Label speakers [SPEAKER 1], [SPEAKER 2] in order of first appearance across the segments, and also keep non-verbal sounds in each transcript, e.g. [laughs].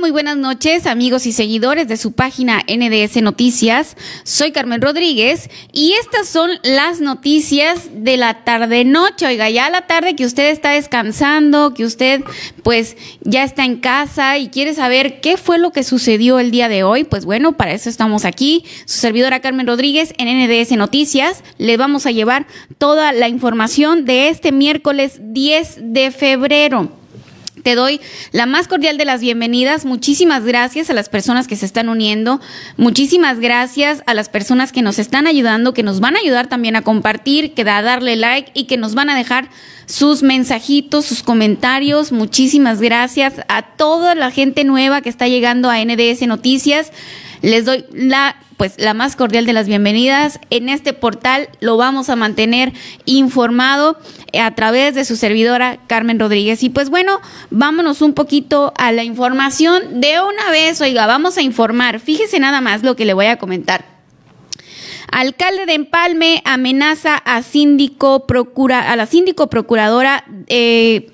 [SPEAKER 1] Muy buenas noches, amigos y seguidores de su página NDS Noticias. Soy Carmen Rodríguez y estas son las noticias de la tarde-noche. Oiga, ya la tarde que usted está descansando, que usted pues ya está en casa y quiere saber qué fue lo que sucedió el día de hoy, pues bueno, para eso estamos aquí. Su servidora Carmen Rodríguez en NDS Noticias. Le vamos a llevar toda la información de este miércoles 10 de febrero. Te doy la más cordial de las bienvenidas. Muchísimas gracias a las personas que se están uniendo. Muchísimas gracias a las personas que nos están ayudando, que nos van a ayudar también a compartir, que a darle like y que nos van a dejar sus mensajitos, sus comentarios. Muchísimas gracias a toda la gente nueva que está llegando a NDS Noticias. Les doy la pues la más cordial de las bienvenidas. En este portal lo vamos a mantener informado a través de su servidora Carmen Rodríguez. Y pues bueno, vámonos un poquito a la información de una vez. Oiga, vamos a informar. Fíjese nada más lo que le voy a comentar. Alcalde de Empalme amenaza a síndico procura a la síndico procuradora eh,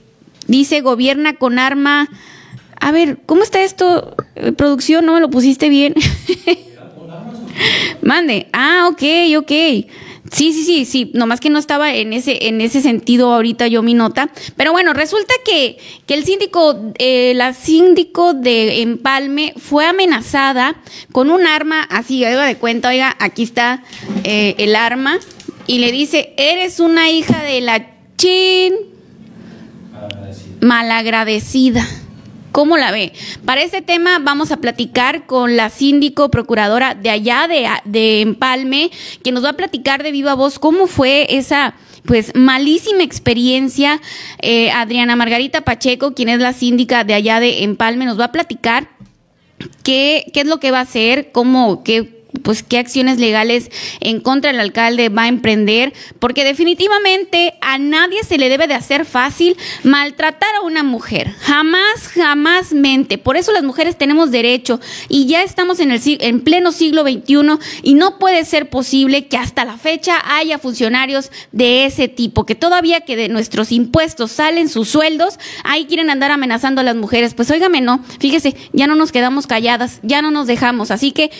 [SPEAKER 1] dice gobierna con arma. A ver, ¿cómo está esto? Eh, producción, no me lo pusiste bien. [laughs] Mande. Ah, ok, ok. Sí, sí, sí, sí, nomás que no estaba en ese, en ese sentido ahorita yo mi nota. Pero bueno, resulta que, que el síndico, eh, la síndico de Empalme fue amenazada con un arma así, oiga de cuenta, oiga, aquí está eh, el arma, y le dice, eres una hija de la chin malagradecida. ¿Cómo la ve? Para este tema vamos a platicar con la síndico procuradora de allá de, de Empalme, que nos va a platicar de viva voz cómo fue esa pues malísima experiencia. Eh, Adriana Margarita Pacheco, quien es la síndica de allá de Empalme, nos va a platicar qué, qué es lo que va a hacer, cómo, qué pues qué acciones legales en contra del alcalde va a emprender, porque definitivamente a nadie se le debe de hacer fácil maltratar a una mujer, jamás, jamás mente. Por eso las mujeres tenemos derecho y ya estamos en el en pleno siglo XXI y no puede ser posible que hasta la fecha haya funcionarios de ese tipo, que todavía que de nuestros impuestos salen sus sueldos, ahí quieren andar amenazando a las mujeres. Pues óigame, no, fíjese, ya no nos quedamos calladas, ya no nos dejamos, así que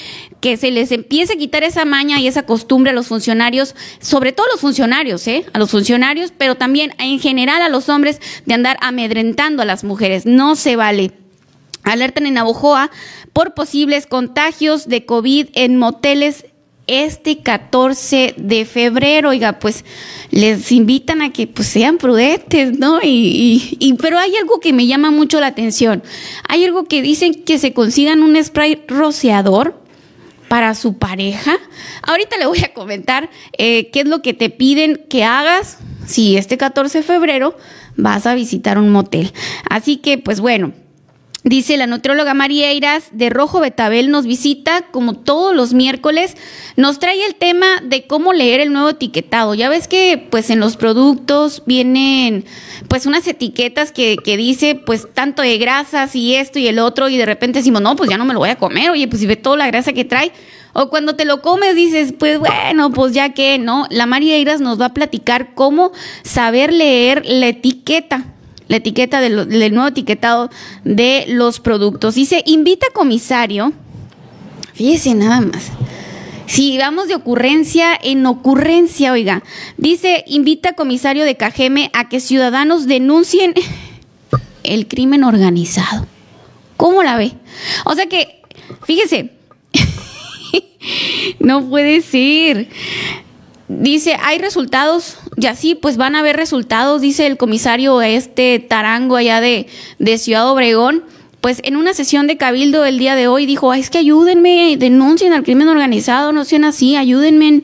[SPEAKER 1] que se les empiece a quitar esa maña y esa costumbre a los funcionarios, sobre todo a los funcionarios, ¿eh? A los funcionarios, pero también en general a los hombres de andar amedrentando a las mujeres. No se vale. Alertan en Navojoa por posibles contagios de COVID en moteles este 14 de febrero. Oiga, pues les invitan a que pues, sean prudentes, ¿no? Y, y, pero hay algo que me llama mucho la atención. Hay algo que dicen que se consigan un spray rociador para su pareja. Ahorita le voy a comentar eh, qué es lo que te piden que hagas si este 14 de febrero vas a visitar un motel. Así que, pues bueno. Dice la nutrióloga María Eiras de Rojo Betabel nos visita como todos los miércoles, nos trae el tema de cómo leer el nuevo etiquetado. Ya ves que pues en los productos vienen pues unas etiquetas que, que dice pues tanto de grasas y esto y el otro y de repente decimos, no, pues ya no me lo voy a comer, oye, pues si ve toda la grasa que trae. O cuando te lo comes dices, pues bueno, pues ya que, ¿no? La María Eiras nos va a platicar cómo saber leer la etiqueta la etiqueta del, nuevo etiquetado de los productos. Dice, invita comisario, fíjese nada más. Si vamos de ocurrencia en ocurrencia, oiga, dice, invita comisario de Cajeme a que ciudadanos denuncien el crimen organizado. ¿Cómo la ve? O sea que, fíjese, [laughs] no puede ser. Dice, hay resultados, y así pues van a haber resultados, dice el comisario este Tarango allá de, de Ciudad Obregón. Pues en una sesión de cabildo el día de hoy dijo, es que ayúdenme, denuncien al crimen organizado, no sean así, ayúdenme.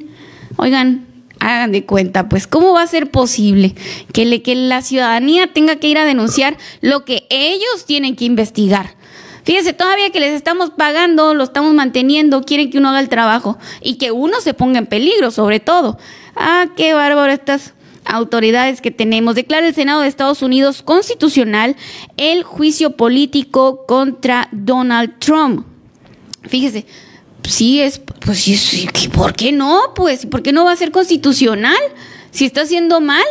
[SPEAKER 1] Oigan, hagan de cuenta, pues, ¿cómo va a ser posible que, le, que la ciudadanía tenga que ir a denunciar lo que ellos tienen que investigar? Fíjense, todavía que les estamos pagando, lo estamos manteniendo, quieren que uno haga el trabajo y que uno se ponga en peligro, sobre todo. Ah, qué bárbaro estas autoridades que tenemos. Declara el Senado de Estados Unidos constitucional el juicio político contra Donald Trump. Fíjese, sí es, pues sí, ¿por qué no? Pues, ¿por qué no va a ser constitucional? Si está haciendo mal,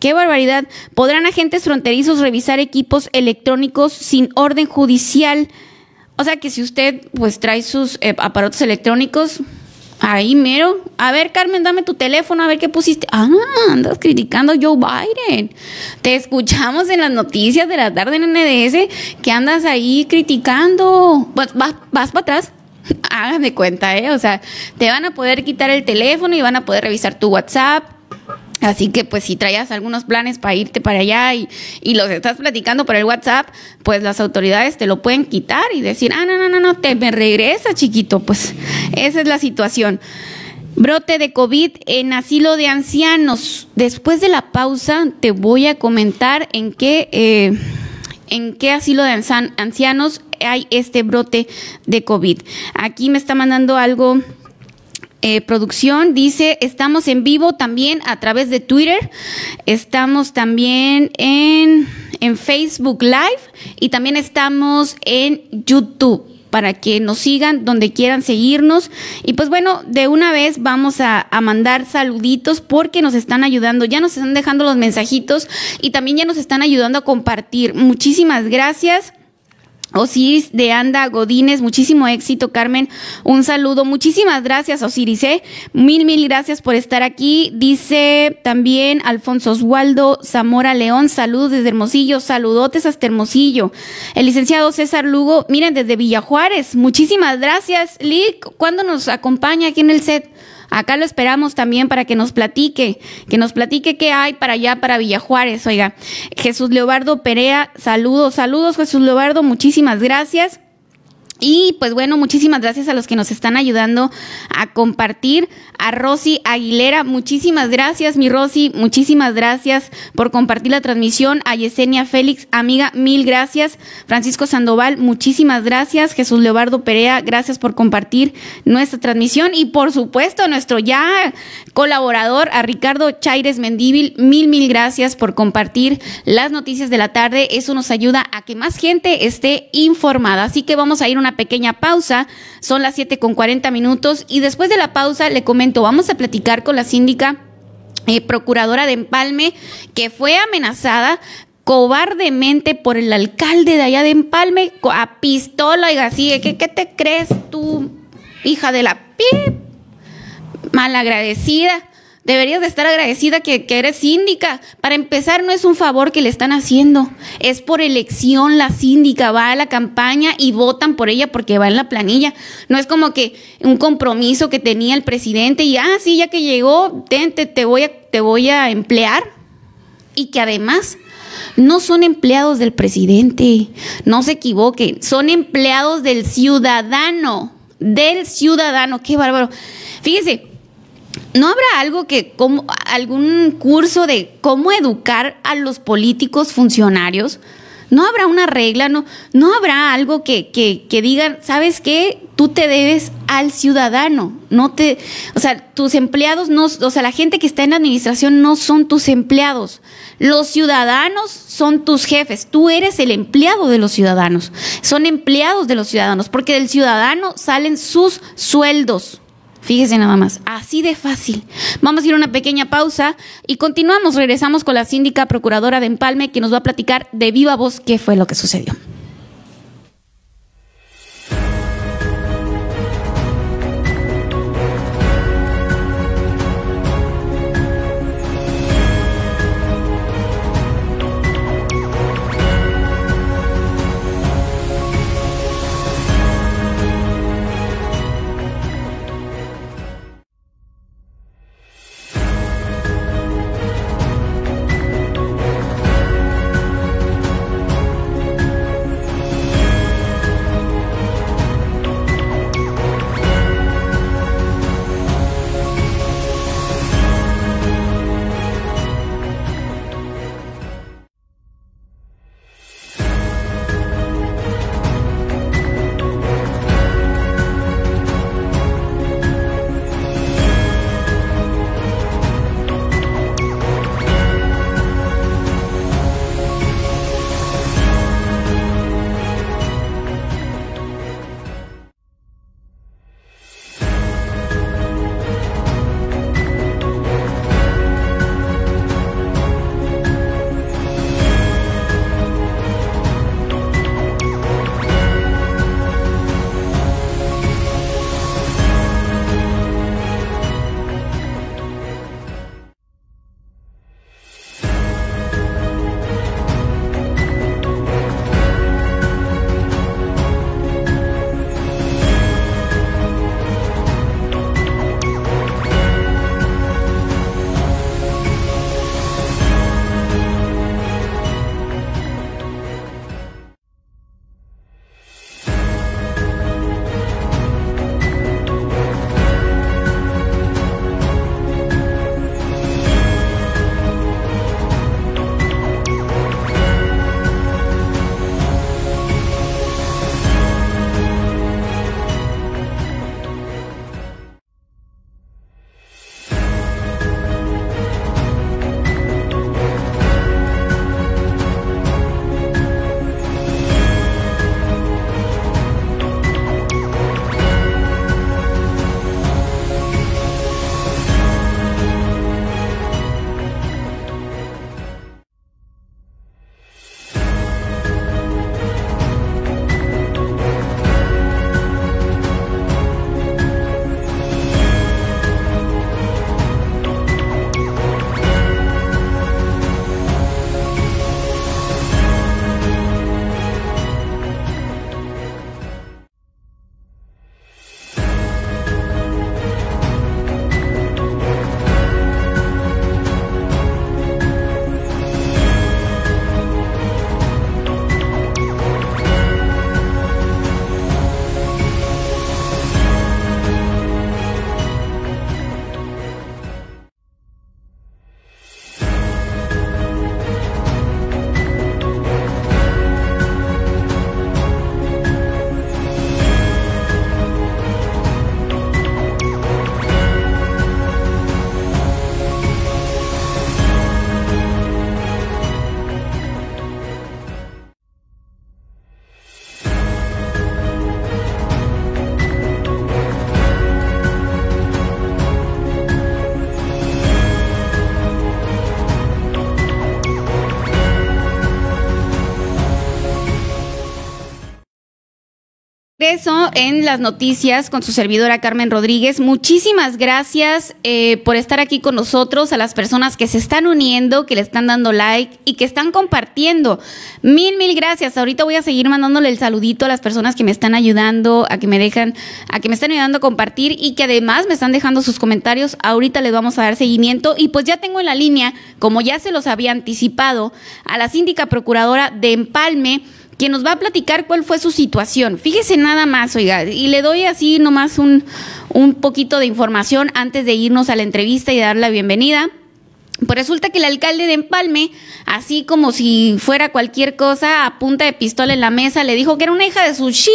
[SPEAKER 1] Qué barbaridad. ¿Podrán agentes fronterizos revisar equipos electrónicos sin orden judicial? O sea que si usted pues trae sus eh, aparatos electrónicos, ahí mero. A ver, Carmen, dame tu teléfono, a ver qué pusiste. Ah, andas criticando a Joe Biden. Te escuchamos en las noticias de la tarde en NDS que andas ahí criticando. Vas, vas, vas para atrás. [laughs] Háganme cuenta, ¿eh? O sea, te van a poder quitar el teléfono y van a poder revisar tu WhatsApp, Así que pues si traías algunos planes para irte para allá y, y, los estás platicando por el WhatsApp, pues las autoridades te lo pueden quitar y decir, ah, no, no, no, no, te me regresa, chiquito. Pues esa es la situación. Brote de COVID en asilo de ancianos. Después de la pausa te voy a comentar en qué, eh, en qué asilo de ancianos hay este brote de COVID. Aquí me está mandando algo eh, producción dice, estamos en vivo también a través de Twitter, estamos también en, en Facebook Live y también estamos en YouTube para que nos sigan donde quieran seguirnos. Y pues bueno, de una vez vamos a, a, mandar saluditos porque nos están ayudando, ya nos están dejando los mensajitos y también ya nos están ayudando a compartir. Muchísimas gracias. Osiris de Anda Godínez, muchísimo éxito, Carmen. Un saludo. Muchísimas gracias, Osiris. ¿eh? Mil, mil gracias por estar aquí. Dice también Alfonso Oswaldo Zamora León, saludos desde Hermosillo, saludotes hasta Hermosillo. El licenciado César Lugo, miren, desde Villajuárez. Muchísimas gracias. Lick, ¿cuándo nos acompaña aquí en el set? Acá lo esperamos también para que nos platique, que nos platique qué hay para allá, para Villajuárez. Oiga, Jesús Leobardo Perea, saludos, saludos Jesús Leobardo, muchísimas gracias. Y pues bueno, muchísimas gracias a los que nos están ayudando a compartir. A Rosy Aguilera, muchísimas gracias, mi Rosy, muchísimas gracias por compartir la transmisión. A Yesenia Félix, amiga, mil gracias. Francisco Sandoval, muchísimas gracias. Jesús Leobardo Perea, gracias por compartir nuestra transmisión. Y por supuesto, nuestro ya colaborador, a Ricardo Chaires Mendíbil, mil, mil gracias por compartir las noticias de la tarde. Eso nos ayuda a que más gente esté informada. Así que vamos a ir una pequeña pausa. Son las 7 con 40 minutos y después de la pausa le comento, vamos a platicar con la síndica eh, procuradora de Empalme que fue amenazada cobardemente por el alcalde de allá de Empalme a pistola y así, ¿qué, qué te crees tú, hija de la pip? Malagradecida. Deberías de estar agradecida que, eres síndica. Para empezar, no es un favor que le están haciendo. Es por elección la síndica. Va a la campaña y votan por ella porque va en la planilla. No es como que un compromiso que tenía el presidente y, ah, sí, ya que llegó, te, te, voy, a, te voy a emplear. Y que además no son empleados del presidente. No se equivoque. Son empleados del ciudadano. Del ciudadano. Qué bárbaro. Fíjese ¿No habrá algo que, como, algún curso de cómo educar a los políticos funcionarios? ¿No habrá una regla? ¿No, no habrá algo que, que, que digan, ¿sabes qué? Tú te debes al ciudadano. No te, o sea, tus empleados no, o sea, la gente que está en la administración no son tus empleados. Los ciudadanos son tus jefes. Tú eres el empleado de los ciudadanos. Son empleados de los ciudadanos, porque del ciudadano salen sus sueldos. Fíjese nada más, así de fácil. Vamos a ir a una pequeña pausa y continuamos. Regresamos con la síndica procuradora de Empalme que nos va a platicar de viva voz qué fue lo que sucedió. Eso en las noticias con su servidora Carmen Rodríguez. Muchísimas gracias eh, por estar aquí con nosotros, a las personas que se están uniendo, que le están dando like y que están compartiendo. Mil, mil gracias. Ahorita voy a seguir mandándole el saludito a las personas que me están ayudando, a que me dejan, a que me están ayudando a compartir y que además me están dejando sus comentarios. Ahorita les vamos a dar seguimiento y pues ya tengo en la línea, como ya se los había anticipado, a la síndica procuradora de Empalme quien nos va a platicar cuál fue su situación. Fíjese nada más, oiga, y le doy así nomás un, un poquito de información antes de irnos a la entrevista y dar la bienvenida. Pues resulta que el alcalde de Empalme, así como si fuera cualquier cosa, a punta de pistola en la mesa, le dijo que era una hija de su shin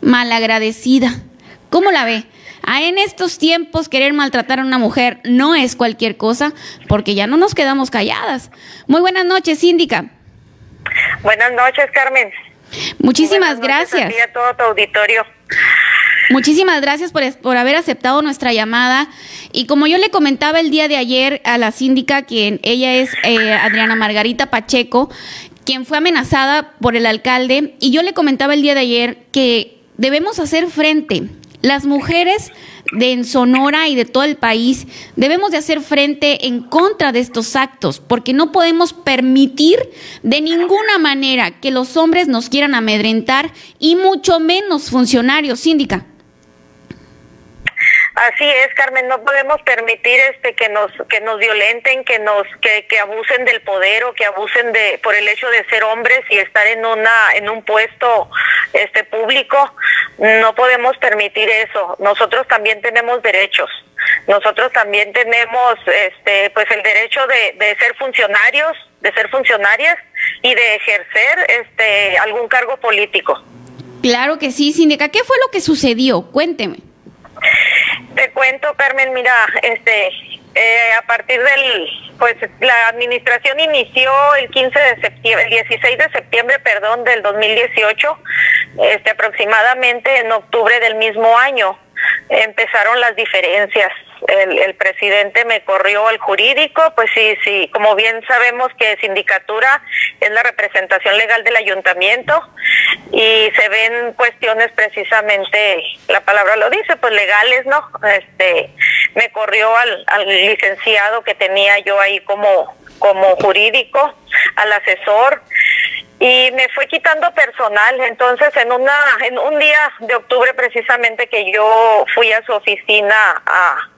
[SPEAKER 1] malagradecida. ¿Cómo la ve? Ah, en estos tiempos querer maltratar a una mujer no es cualquier cosa, porque ya no nos quedamos calladas. Muy buenas noches, síndica.
[SPEAKER 2] Buenas noches, Carmen.
[SPEAKER 1] Muchísimas gracias.
[SPEAKER 2] A, a todo tu auditorio.
[SPEAKER 1] Muchísimas gracias por, por, haber aceptado nuestra llamada. Y como yo le comentaba el día de ayer a la síndica, quien ella es eh, Adriana Margarita Pacheco, quien fue amenazada por el alcalde, y yo le comentaba el día de ayer que debemos hacer frente. Las mujeres de Sonora y de todo el país, debemos de hacer frente en contra de estos actos, porque no podemos permitir de ninguna manera que los hombres nos quieran amedrentar y mucho menos funcionarios, síndica.
[SPEAKER 2] Así es, Carmen, no podemos permitir este que nos que nos violenten, que nos que, que abusen del poder o que abusen de por el hecho de ser hombres y estar en una en un puesto este público. No podemos permitir eso. Nosotros también tenemos derechos. Nosotros también tenemos este pues el derecho de, de ser funcionarios, de ser funcionarias y de ejercer este algún cargo político.
[SPEAKER 1] Claro que sí, Síndica. ¿Qué fue lo que sucedió? Cuénteme.
[SPEAKER 2] Te cuento, Carmen, mira, este, eh, a partir del, pues la administración inició el 15 de septiembre, el 16 de septiembre, perdón, del 2018, este, aproximadamente en octubre del mismo año empezaron las diferencias el, el, presidente me corrió al jurídico, pues sí, sí, como bien sabemos que sindicatura es la representación legal del ayuntamiento y se ven cuestiones precisamente, la palabra lo dice, pues legales, ¿no? Este, me corrió al, al licenciado que tenía yo ahí como, como jurídico, al asesor, y me fue quitando personal. Entonces, en una en un día de octubre precisamente que yo fui a su oficina a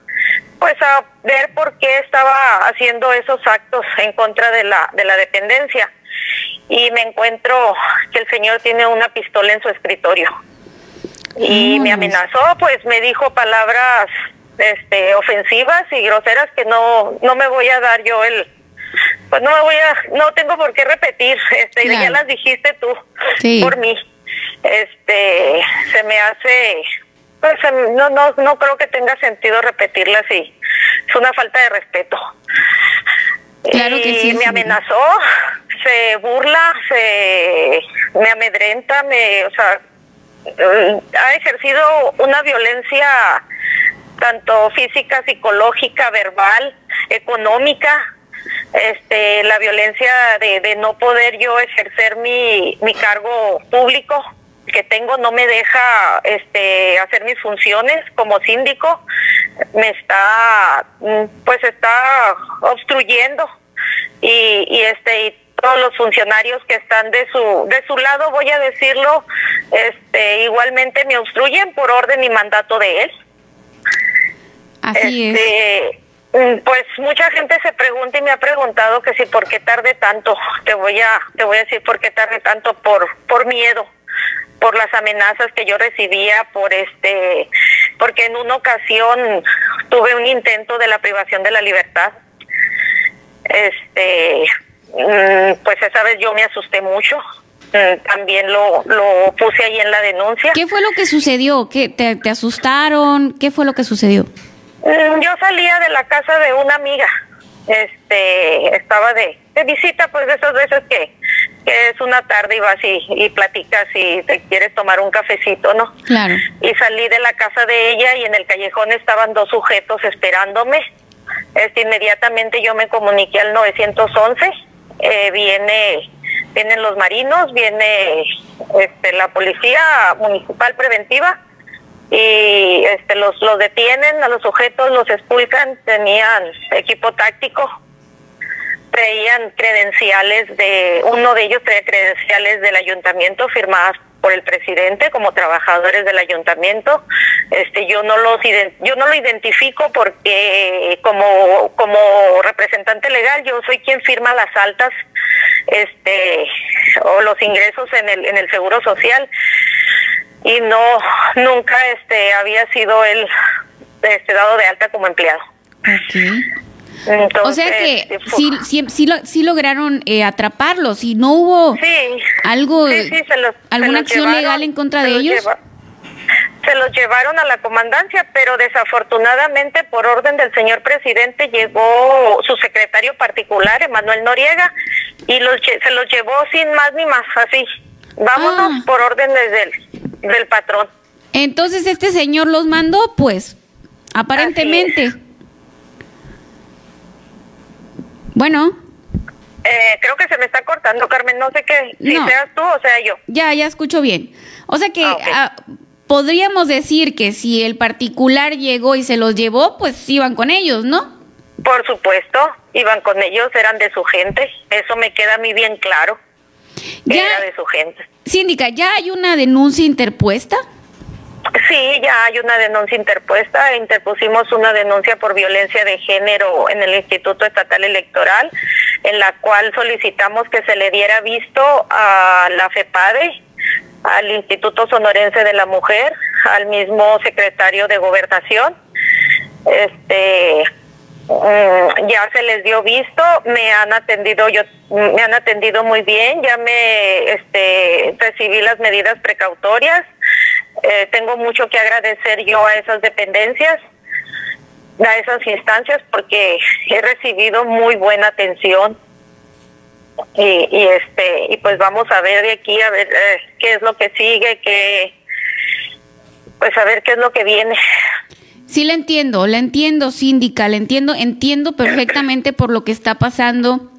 [SPEAKER 2] pues a ver por qué estaba haciendo esos actos en contra de la de la dependencia y me encuentro que el señor tiene una pistola en su escritorio y me amenazó, pues me dijo palabras este ofensivas y groseras que no no me voy a dar yo el pues no me voy a no tengo por qué repetir, este claro. ya las dijiste tú sí. por mí. Este se me hace pues no, no, no creo que tenga sentido repetirla así. Es una falta de respeto.
[SPEAKER 1] Claro que sí,
[SPEAKER 2] y me amenazó, se burla, se me amedrenta, me, o sea, ha ejercido una violencia tanto física, psicológica, verbal, económica, este, la violencia de, de no poder yo ejercer mi, mi cargo público que tengo no me deja este hacer mis funciones como síndico me está pues está obstruyendo y, y este y todos los funcionarios que están de su de su lado voy a decirlo este igualmente me obstruyen por orden y mandato de él.
[SPEAKER 1] Así este, es
[SPEAKER 2] pues mucha gente se pregunta y me ha preguntado que si por qué tarde tanto. Te voy a te voy a decir por qué tarde tanto por por miedo por las amenazas que yo recibía, por este, porque en una ocasión tuve un intento de la privación de la libertad. Este, mm, pues esa vez yo me asusté mucho. Mm, también lo, lo puse ahí en la denuncia.
[SPEAKER 1] ¿Qué fue lo que sucedió? ¿Qué, te, te asustaron? ¿Qué fue lo que sucedió?
[SPEAKER 2] Mm, yo salía de la casa de una amiga. Este, estaba de, de visita, pues de esas veces que que es una tarde y vas y, y platicas y te quieres tomar un cafecito, ¿no?
[SPEAKER 1] Claro.
[SPEAKER 2] Y salí de la casa de ella y en el callejón estaban dos sujetos esperándome. Este, inmediatamente yo me comuniqué al 911, eh, viene vienen los marinos, viene este, la policía municipal preventiva y este, los, los detienen a los sujetos, los expulcan, tenían equipo táctico, traían credenciales de, uno de ellos traía credenciales del ayuntamiento firmadas por el presidente como trabajadores del ayuntamiento. Este, yo no los yo no lo identifico porque como como representante legal yo soy quien firma las altas este o los ingresos en el en el seguro social y no nunca este había sido él este dado de alta como empleado.
[SPEAKER 1] O sea que sí, sí, sí, lograron eh, atraparlos y no hubo algo, alguna acción legal en contra de ellos.
[SPEAKER 2] se los llevaron a la comandancia, pero desafortunadamente por orden del señor presidente llegó su secretario particular, Emanuel Noriega, y los, se los llevó sin más ni más, así. Vámonos ah. por orden del, del patrón.
[SPEAKER 1] Entonces este señor los mandó, pues, aparentemente. Bueno.
[SPEAKER 2] Eh, creo que se me está cortando, Carmen. No sé qué, si seas tú o sea yo.
[SPEAKER 1] Ya, ya escucho bien. O sea que ah, ah, podríamos decir que si el particular llegó y se los llevó, pues iban con ellos, ¿no?
[SPEAKER 2] Por supuesto, iban con ellos, eran de su gente. Eso me queda a mí bien claro. Ya, Era de su gente.
[SPEAKER 1] Síndica, ¿ya hay una denuncia interpuesta?
[SPEAKER 2] Sí, ya hay una denuncia interpuesta. Interpusimos una denuncia por violencia de género en el Instituto Estatal Electoral, en la cual solicitamos que se le diera visto a la FEPADE, al Instituto Sonorense de la Mujer, al mismo secretario de Gobernación. Este, mm, ya se les dio visto, me han atendido yo me han atendido muy bien, ya me este recibí las medidas precautorias eh, tengo mucho que agradecer yo a esas dependencias, a esas instancias, porque he recibido muy buena atención. Y, y este y pues vamos a ver de aquí a ver eh, qué es lo que sigue que pues a ver qué es lo que viene
[SPEAKER 1] Sí, la entiendo, la entiendo, síndica, la entiendo, entiendo perfectamente por lo que está pasando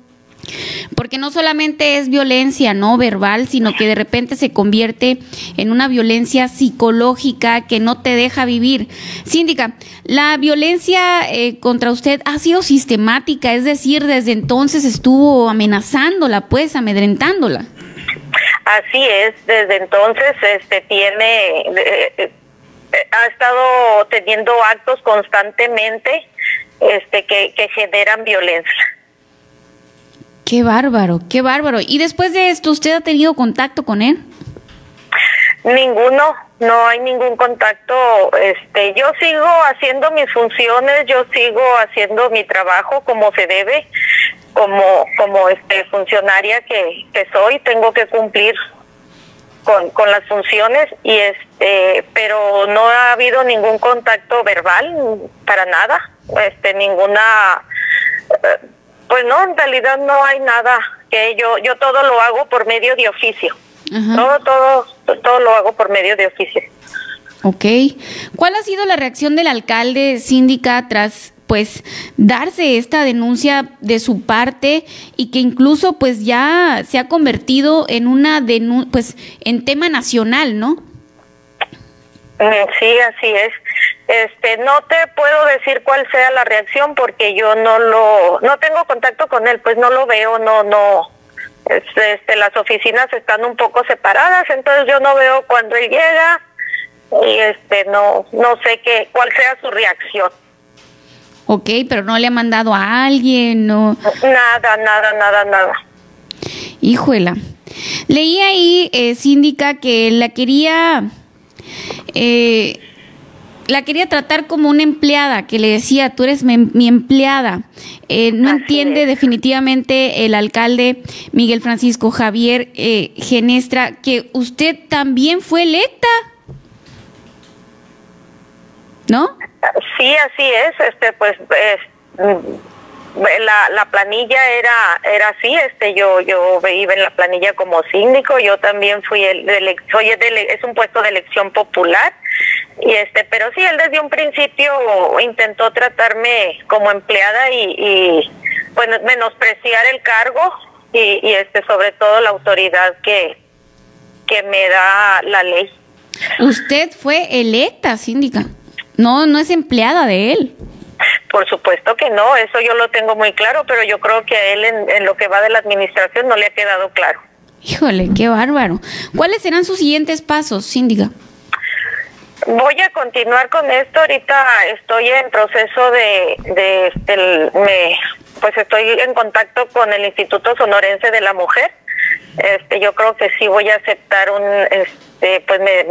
[SPEAKER 1] porque no solamente es violencia no verbal, sino que de repente se convierte en una violencia psicológica que no te deja vivir. Síndica, la violencia eh, contra usted ha sido sistemática, es decir, desde entonces estuvo amenazándola, pues, amedrentándola.
[SPEAKER 2] Así es, desde entonces este tiene eh, eh, ha estado teniendo actos constantemente este que, que generan violencia.
[SPEAKER 1] Qué bárbaro, qué bárbaro. ¿Y después de esto usted ha tenido contacto con él?
[SPEAKER 2] Ninguno, no hay ningún contacto. Este, yo sigo haciendo mis funciones, yo sigo haciendo mi trabajo como se debe, como como este funcionaria que, que soy, tengo que cumplir con, con las funciones y este, pero no ha habido ningún contacto verbal para nada, este, ninguna eh, pues no, en realidad no hay nada que yo, yo todo lo hago por medio de oficio. Todo, todo, todo lo hago por medio de oficio.
[SPEAKER 1] Ok. ¿Cuál ha sido la reacción del alcalde síndica tras pues darse esta denuncia de su parte y que incluso pues ya se ha convertido en una denuncia pues en tema nacional, ¿no?
[SPEAKER 2] Mm, sí, así es. Este, no te puedo decir cuál sea la reacción porque yo no lo, no tengo contacto con él, pues no lo veo, no, no. Este, este, las oficinas están un poco separadas, entonces yo no veo cuando él llega y este, no, no sé qué, cuál sea su reacción.
[SPEAKER 1] Ok, pero no le ha mandado a alguien, no.
[SPEAKER 2] Nada, nada, nada, nada.
[SPEAKER 1] Híjola. Leí ahí, eh, síndica, que la quería eh, la quería tratar como una empleada, que le decía, tú eres mi, empleada. Eh, no entiende definitivamente el alcalde Miguel Francisco Javier eh, Genestra que usted también fue electa. ¿No?
[SPEAKER 2] Sí, así es. Este, pues, la, la planilla era era así. Este, yo yo iba en la planilla como síndico. Yo también fui el, es un puesto de elección popular y este pero sí él desde un principio intentó tratarme como empleada y, y pues menospreciar el cargo y, y este sobre todo la autoridad que, que me da la ley.
[SPEAKER 1] Usted fue electa, síndica. No, no es empleada de él.
[SPEAKER 2] Por supuesto que no, eso yo lo tengo muy claro, pero yo creo que a él en, en lo que va de la administración no le ha quedado claro.
[SPEAKER 1] Híjole, qué bárbaro. ¿Cuáles serán sus siguientes pasos, síndica?
[SPEAKER 2] Voy a continuar con esto. Ahorita estoy en proceso de, de el- me, pues estoy en contacto con el Instituto Sonorense de la Mujer. Este, yo creo que sí voy a aceptar un, este, pues me,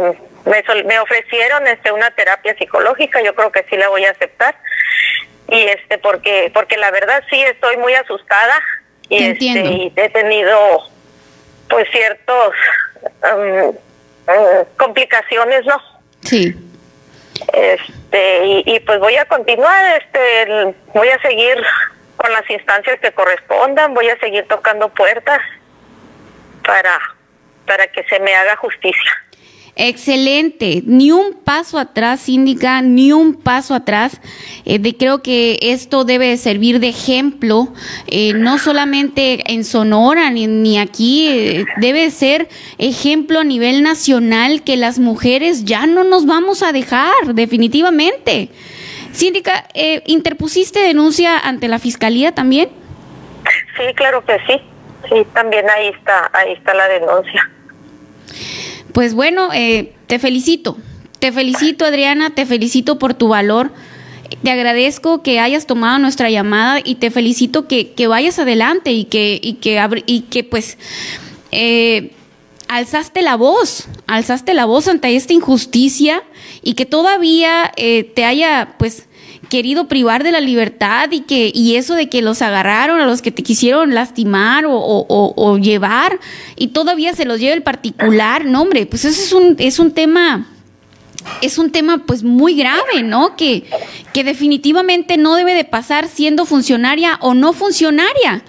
[SPEAKER 2] me, me ofrecieron este una terapia psicológica. Yo creo que sí la voy a aceptar. Y este, porque, porque la verdad sí estoy muy asustada y
[SPEAKER 1] Te
[SPEAKER 2] este,
[SPEAKER 1] entiendo.
[SPEAKER 2] y he tenido, pues ciertos um, uh, complicaciones, ¿no?
[SPEAKER 1] Sí.
[SPEAKER 2] este y, y pues voy a continuar este voy a seguir con las instancias que correspondan voy a seguir tocando puertas para para que se me haga justicia
[SPEAKER 1] Excelente, ni un paso atrás, síndica, ni un paso atrás. Eh, de, creo que esto debe de servir de ejemplo, eh, no solamente en Sonora ni, ni aquí, eh, debe ser ejemplo a nivel nacional que las mujeres ya no nos vamos a dejar, definitivamente. Síndica, eh, ¿interpusiste denuncia ante la fiscalía también?
[SPEAKER 2] sí claro que sí sí también ahí está ahí está la denuncia
[SPEAKER 1] Pues bueno, eh, te felicito. Te felicito, Adriana, te felicito por tu valor. Te agradezco que hayas tomado nuestra llamada y te felicito que, que vayas adelante y que, y que, y que pues eh, alzaste la voz, alzaste la voz ante esta injusticia y que todavía eh, te haya pues querido privar de la libertad y que y eso de que los agarraron a los que te quisieron lastimar o, o- llevar y todavía se los lleva el particular, no hombre, pues eso es un es un tema es un tema pues muy grave, ¿no? Que, que definitivamente no debe de pasar siendo funcionaria o no funcionaria.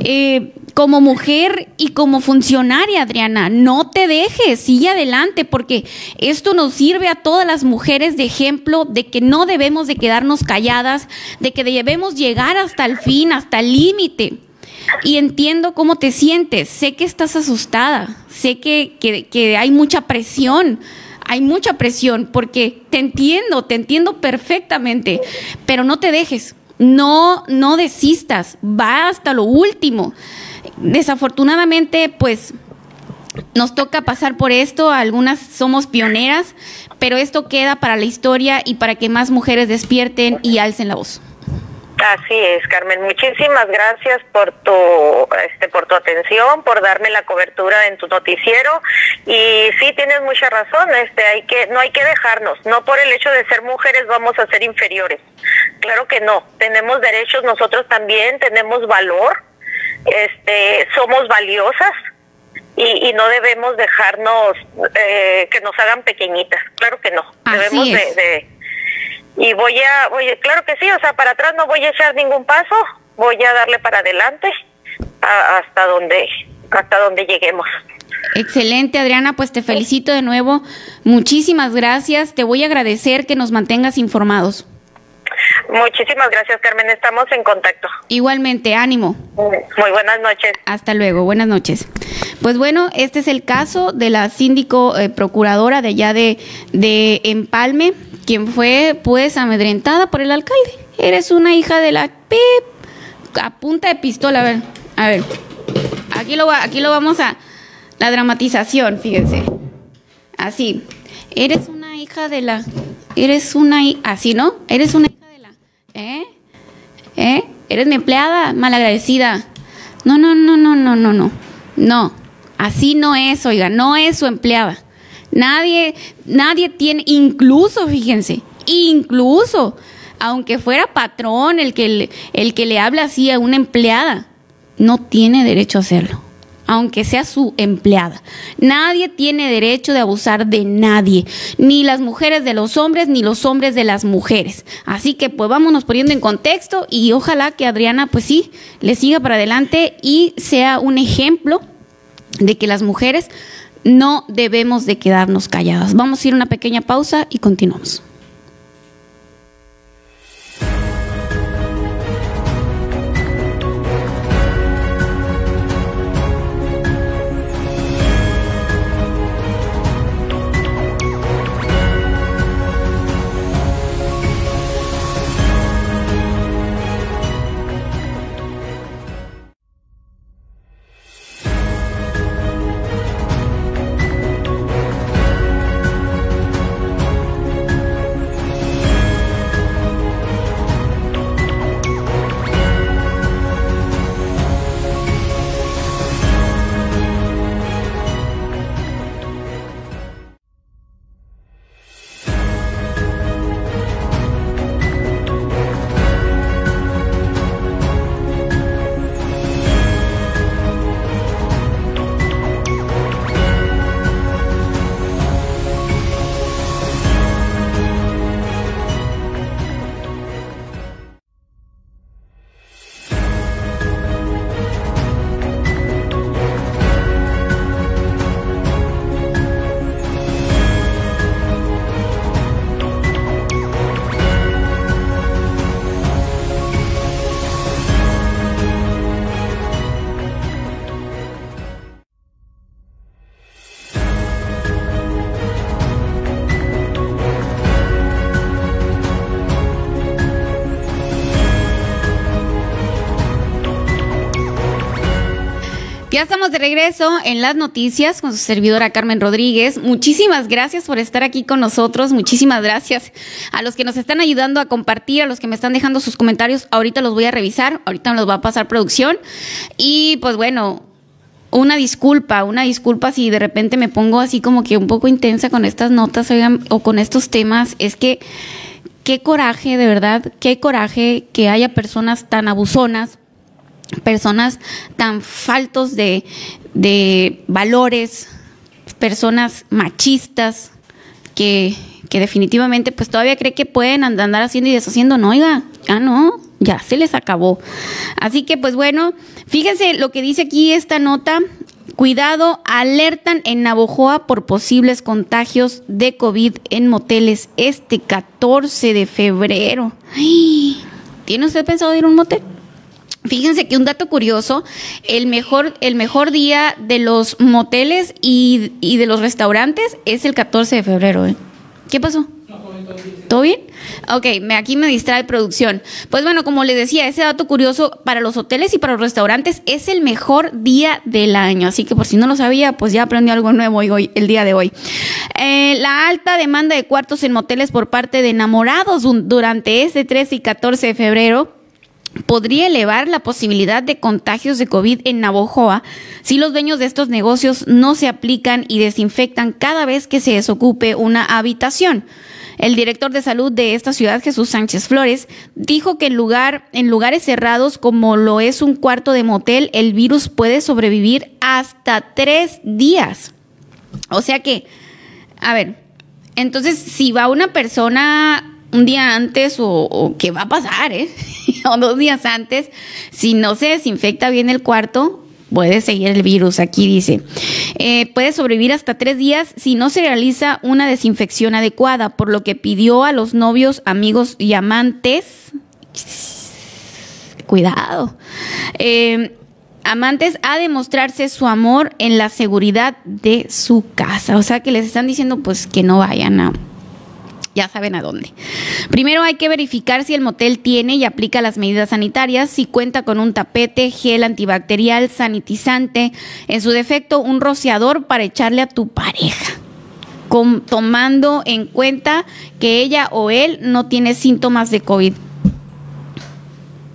[SPEAKER 1] Eh, como mujer y como funcionaria, Adriana, no te dejes, sigue adelante, porque esto nos sirve a todas las mujeres de ejemplo de que no debemos de quedarnos calladas, de que debemos llegar hasta el fin, hasta el límite. Y entiendo cómo te sientes, sé que estás asustada, sé que, que, que hay mucha presión, hay mucha presión, porque te entiendo, te entiendo perfectamente, pero no te dejes, no, no desistas, va hasta lo último. Desafortunadamente, pues nos toca pasar por esto, algunas somos pioneras, pero esto queda para la historia y para que más mujeres despierten y alcen la voz.
[SPEAKER 2] Así es, Carmen. Muchísimas gracias por tu, este, por tu atención, por darme la cobertura en tu noticiero. Y sí, tienes mucha razón. Este, hay que, no hay que dejarnos. No por el hecho de ser mujeres vamos a ser inferiores. Claro que no. Tenemos derechos nosotros también, tenemos valor. Este, somos valiosas y, y no debemos dejarnos eh, que nos hagan pequeñitas. Claro que no.
[SPEAKER 1] Así
[SPEAKER 2] debemos
[SPEAKER 1] es.
[SPEAKER 2] de, de y voy a, voy, claro que sí, o sea, para atrás no voy a echar ningún paso, voy a darle para adelante a- hasta donde, hasta donde lleguemos.
[SPEAKER 1] Excelente, Adriana, pues te felicito de nuevo. Muchísimas gracias. Te voy a agradecer que nos mantengas informados.
[SPEAKER 2] Muchísimas gracias, Carmen, estamos en contacto.
[SPEAKER 1] Igualmente, ánimo.
[SPEAKER 2] Muy buenas noches.
[SPEAKER 1] Hasta luego, buenas noches. Pues bueno, este es el caso de la síndico eh, procuradora de allá de, de Empalme, quien fue pues amedrentada por el alcalde. Eres una hija de la pip, a punta de pistola, a ver, a ver. Aquí lo, va- aquí lo vamos a, la dramatización, fíjense. Así, eres una hija de la, eres una, así, ¿no? Eres una hija de la, ¿eh? ¿Eh? Eres mi empleada, malagradecida. No, no, no, no, no, no, no. No, así no es, oiga, no es su empleada. Nadie, nadie tiene, incluso, fíjense, incluso, aunque fuera patrón el que, le- el que le habla así a una empleada, no tiene derecho a hacerlo, aunque sea su empleada. Nadie tiene derecho de abusar de nadie, ni las mujeres de los hombres, ni los hombres de las mujeres. Así que pues vámonos poniendo en contexto y ojalá que Adriana pues sí, le siga para adelante y sea un ejemplo de que las mujeres no debemos de quedarnos calladas. Vamos a ir a una pequeña pausa y continuamos. Ya estamos de regreso en las noticias con su servidora Carmen Rodríguez. Muchísimas gracias por estar aquí con nosotros. Muchísimas gracias a los que nos están ayudando a compartir, a los que me están dejando sus comentarios. Ahorita los voy a revisar, ahorita me los va a pasar producción. Y pues bueno, una disculpa, una disculpa si de repente me pongo así como que un poco intensa con estas notas o con estos temas. Es que qué coraje, de verdad, qué coraje que haya personas tan abusonas personas tan faltos de, valores, personas machistas que, que, definitivamente pues todavía cree que pueden andar haciendo y deshaciendo. No, oiga, ya no, ya se les acabó. Así que pues bueno, fíjense lo que dice aquí esta nota. Cuidado, alertan en Navojoa por posibles contagios de COVID en moteles este 14 de febrero. ¿Tiene usted pensado ir a un motel? Fíjense que un dato curioso, el mejor, el mejor día de los moteles y, de los restaurantes es el 14 de febrero. ¿eh? ¿Qué pasó? ¿Todo bien? Ok, me, aquí me distrae producción. Pues bueno, como les decía, ese dato curioso para los hoteles y para los restaurantes es el mejor día del año. Así que por si no lo sabía, pues ya aprendí algo nuevo hoy, el día de hoy. Eh, la alta demanda de cuartos en moteles por parte de enamorados durante este 13 y 14 de febrero podría elevar la posibilidad de contagios de COVID en Navojoa si los dueños de estos negocios no se aplican y desinfectan cada vez que se desocupe una habitación. El director de salud de esta ciudad, Jesús Sánchez Flores, dijo que en, lugar, en lugares cerrados como lo es un cuarto de motel, el virus puede sobrevivir hasta tres días. O sea que, a ver, entonces si va una persona un día antes o, qué va a pasar, ¿eh? [laughs] o dos días antes, si no se desinfecta bien el cuarto, puede seguir el virus. Aquí dice, eh, puede sobrevivir hasta tres días si no se realiza una desinfección adecuada, por lo que pidió a los novios, amigos y amantes, cuidado, eh, amantes a demostrarse su amor en la seguridad de su casa. O sea que les están diciendo pues que no vayan a ya saben a dónde. Primero hay que verificar si el motel tiene y aplica las medidas sanitarias, si cuenta con un tapete, gel antibacterial, sanitizante, en su defecto un rociador para echarle a tu pareja. tomando en cuenta que ella o él no tiene síntomas de COVID.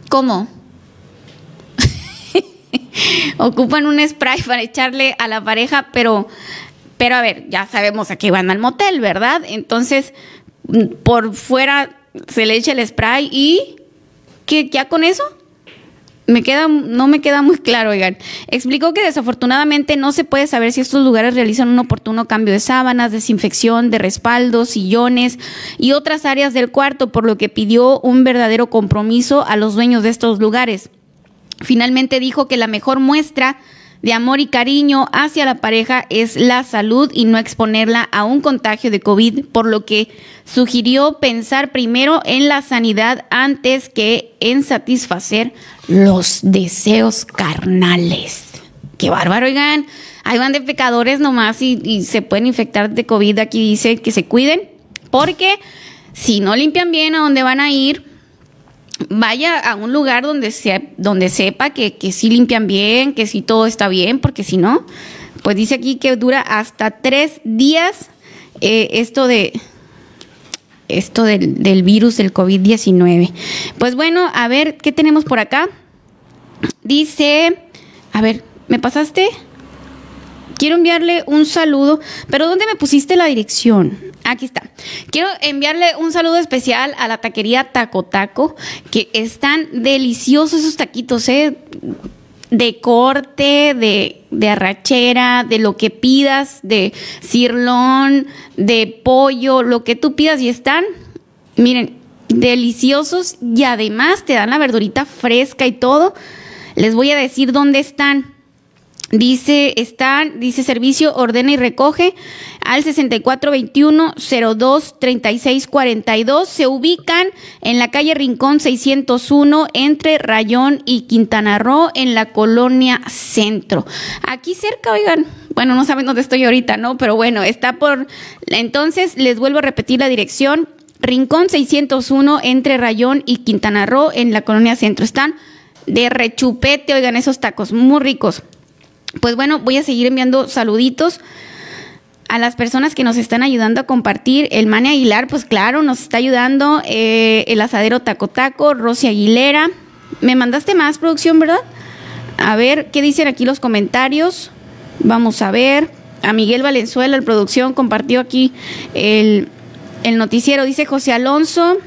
[SPEAKER 1] ¿Cómo? [laughs] Ocupan un spray para echarle a la pareja, pero, pero a ver, ya sabemos a qué van al motel, ¿verdad? Entonces, por fuera se le echa el spray y ¿qué, ya con eso? Me queda, no me queda muy claro, oigan. Explicó que desafortunadamente no se puede saber si estos lugares realizan un oportuno cambio de sábanas, desinfección, de respaldos, sillones y otras áreas del cuarto, por lo que pidió un verdadero compromiso a los dueños de estos lugares. Finalmente dijo que la mejor muestra de amor y cariño hacia la pareja es la salud y no exponerla a un contagio de COVID, por lo que sugirió pensar primero en la sanidad antes que en satisfacer los deseos carnales. Qué bárbaro, oigan. Ahí van de pecadores nomás y, y se pueden infectar de COVID. Aquí dice que se cuiden, porque si no limpian bien a dónde van a ir, vaya a un lugar donde, se, donde sepa que, que sí limpian bien, que sí todo está bien, porque si no, pues dice aquí que dura hasta tres días eh, esto de esto del, del virus del COVID-19. Pues bueno, a ver, ¿qué tenemos por acá? Dice, a ver, ¿me pasaste? Quiero enviarle un saludo, pero ¿dónde me pusiste la dirección? Aquí está. Quiero enviarle un saludo especial a la taquería Taco Taco, que están deliciosos esos taquitos, ¿eh? De corte, de, de arrachera, de lo que pidas, de cirlón, de pollo, lo que tú pidas y están, miren, deliciosos y además te dan la verdurita fresca y todo. Les voy a decir dónde están. Dice, están, dice servicio, ordena y recoge al 6421-023642. Se ubican en la calle Rincón 601 entre Rayón y Quintana Roo en la colonia Centro. Aquí cerca, oigan, bueno, no saben dónde estoy ahorita, ¿no? Pero bueno, está por... Entonces, les vuelvo a repetir la dirección. Rincón 601 entre Rayón y Quintana Roo en la colonia Centro. Están de rechupete, oigan, esos tacos muy ricos. Pues bueno, voy a seguir enviando saluditos a las personas que nos están ayudando a compartir. El Mane Aguilar, pues claro, nos está ayudando. Eh, el asadero Taco Taco, Rosy Aguilera. Me mandaste más producción, ¿verdad? A ver, ¿qué dicen aquí los comentarios? Vamos a ver. A Miguel Valenzuela, el producción, compartió aquí el, el noticiero. Dice José Alonso.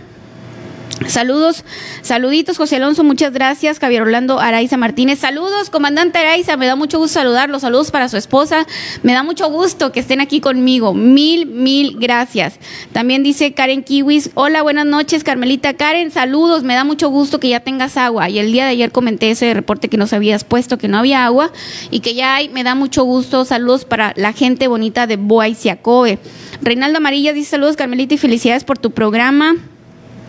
[SPEAKER 1] Saludos, saluditos, José Alonso, muchas gracias. Javier Orlando Araiza Martínez, saludos, comandante Araiza, me da mucho gusto saludarlos, saludos para su esposa, me da mucho gusto que estén aquí conmigo, mil, mil gracias. También dice Karen Kiwis, hola, buenas noches, Carmelita Karen, saludos, me da mucho gusto que ya tengas agua. Y el día de ayer comenté ese reporte que nos habías puesto que no había agua y que ya hay, me da mucho gusto, saludos para la gente bonita de Boa y Reinaldo Amarilla dice saludos, Carmelita, y felicidades por tu programa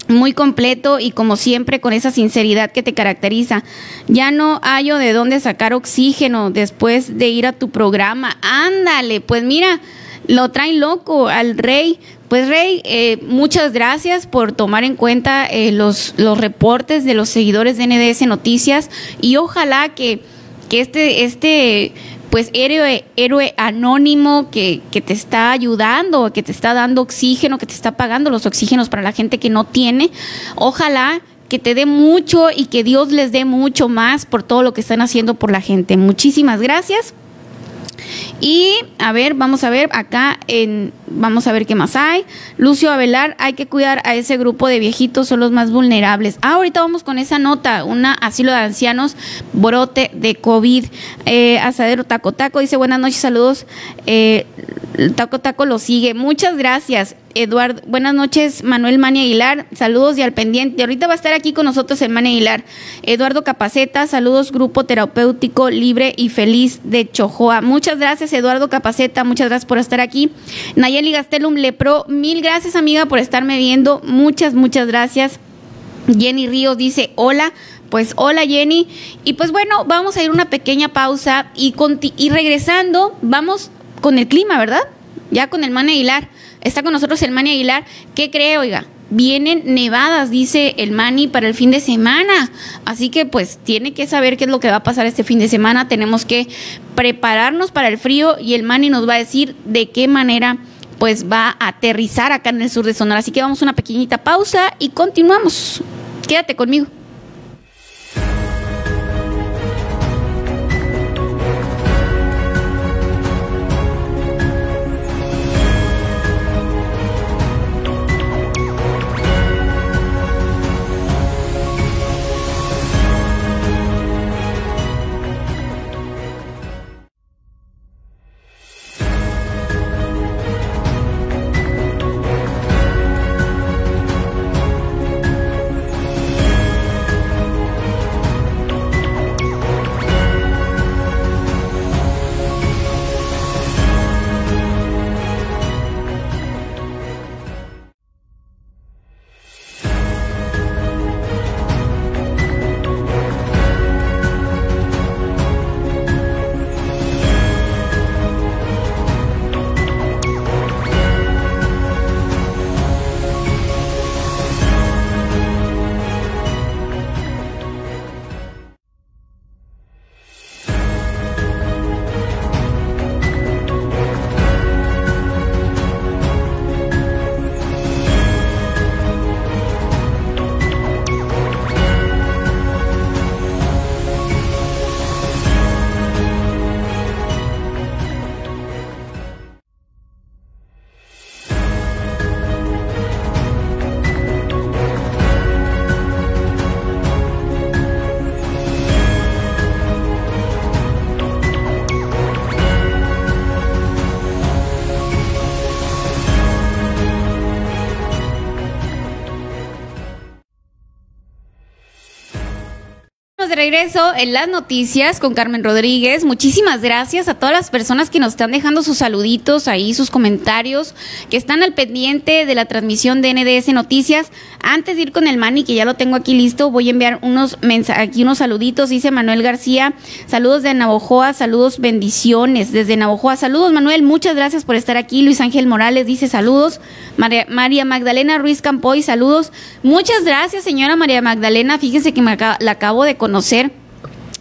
[SPEAKER 1] muy completo y como siempre con esa sinceridad que te caracteriza. Ya no hallo de dónde sacar oxígeno después de ir a tu programa. Ándale, pues mira, lo traen loco al rey. Pues Rey, eh, muchas gracias por tomar en cuenta eh, los, los reportes de los seguidores de NDS Noticias y ojalá que, que este, este pues héroe, héroe anónimo que, que, te está ayudando, que te está dando oxígeno, que te está pagando los oxígenos para la gente que no tiene. Ojalá que te dé mucho y que Dios les dé mucho más por todo lo que están haciendo por la gente. Muchísimas gracias. Y a ver, vamos a ver acá en vamos a ver qué más hay. Lucio Avelar, hay que cuidar a ese grupo de viejitos, son los más vulnerables. Ah, ahorita vamos con esa nota, una asilo de ancianos, brote de COVID. Eh, Asadero Taco Taco dice buenas noches, saludos. Eh, Taco Taco lo sigue. Muchas gracias. Eduardo, buenas noches, Manuel Mani Aguilar, saludos y al pendiente. Ahorita va a estar aquí con nosotros el Mani Aguilar. Eduardo Capaceta, saludos, Grupo Terapéutico Libre y Feliz de Chojoa. Muchas gracias, Eduardo Capaceta, muchas gracias por estar aquí. Nayeli Gastelum Lepro, mil gracias, amiga, por estarme viendo. Muchas, muchas gracias. Jenny Ríos dice, hola. Pues hola Jenny. Y pues bueno, vamos a ir una pequeña pausa y, y regresando, vamos con el clima, ¿verdad? Ya con el Mani Aguilar. Está con nosotros el Mani Aguilar. ¿Qué cree, oiga? Vienen nevadas, dice el Mani, para el fin de semana. Así que pues tiene que saber qué es lo que va a pasar este fin de semana. Tenemos que prepararnos para el frío y el Mani nos va a decir de qué manera pues va a aterrizar acá en el sur de Sonora. Así que vamos a una pequeñita pausa y continuamos. Quédate conmigo. Regreso en las noticias con Carmen Rodríguez. Muchísimas gracias a todas las personas que nos están dejando sus saluditos ahí, sus comentarios, que están al pendiente de la transmisión de NDS Noticias. Antes de ir con el Mani, que ya lo tengo aquí listo, voy a enviar unos aquí unos saluditos. Dice Manuel García, saludos de Navojoa, saludos, bendiciones desde Navojoa. Saludos, Manuel, muchas gracias por estar aquí. Luis Ángel Morales dice saludos. María, María Magdalena Ruiz Campoy, saludos. Muchas gracias, señora María Magdalena. Fíjense que me la acabo de conocer.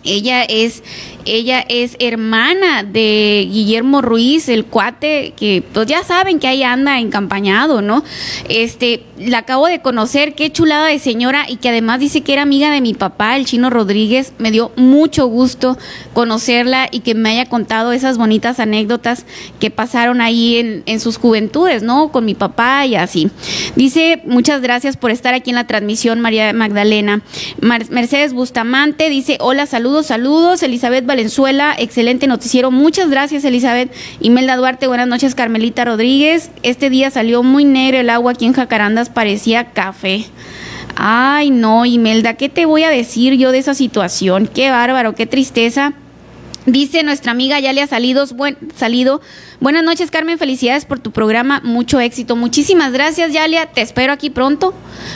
[SPEAKER 1] Ella es Ella es hermana de Guillermo Ruiz, el cuate que pues ya saben que ahí anda encampañado, ¿no? Este, la acabo de conocer, qué chulada de señora y que además dice que era amiga de mi papá, el chino Rodríguez. Me dio mucho gusto conocerla y que me haya contado esas bonitas anécdotas que pasaron ahí en, en sus juventudes, ¿no? Con mi papá y así. Dice, muchas gracias por estar aquí en la transmisión, María Magdalena. Mercedes Bustamante dice, hola, saludos, saludos. Elizabeth Valenzuela, excelente noticiero. Muchas gracias, Elizabeth. Imelda Duarte, buenas noches, Carmelita Rodríguez. Este día salió muy negro el agua aquí en Jacarandas, parecía café. Ay, no, Imelda, ¿qué te voy a decir yo de esa situación? Qué bárbaro, qué tristeza. Dice nuestra amiga Yalia Salidos, buen, Salido. Buenas noches, Carmen. Felicidades por tu programa. Mucho éxito. Muchísimas gracias, Yalia. Te espero aquí pronto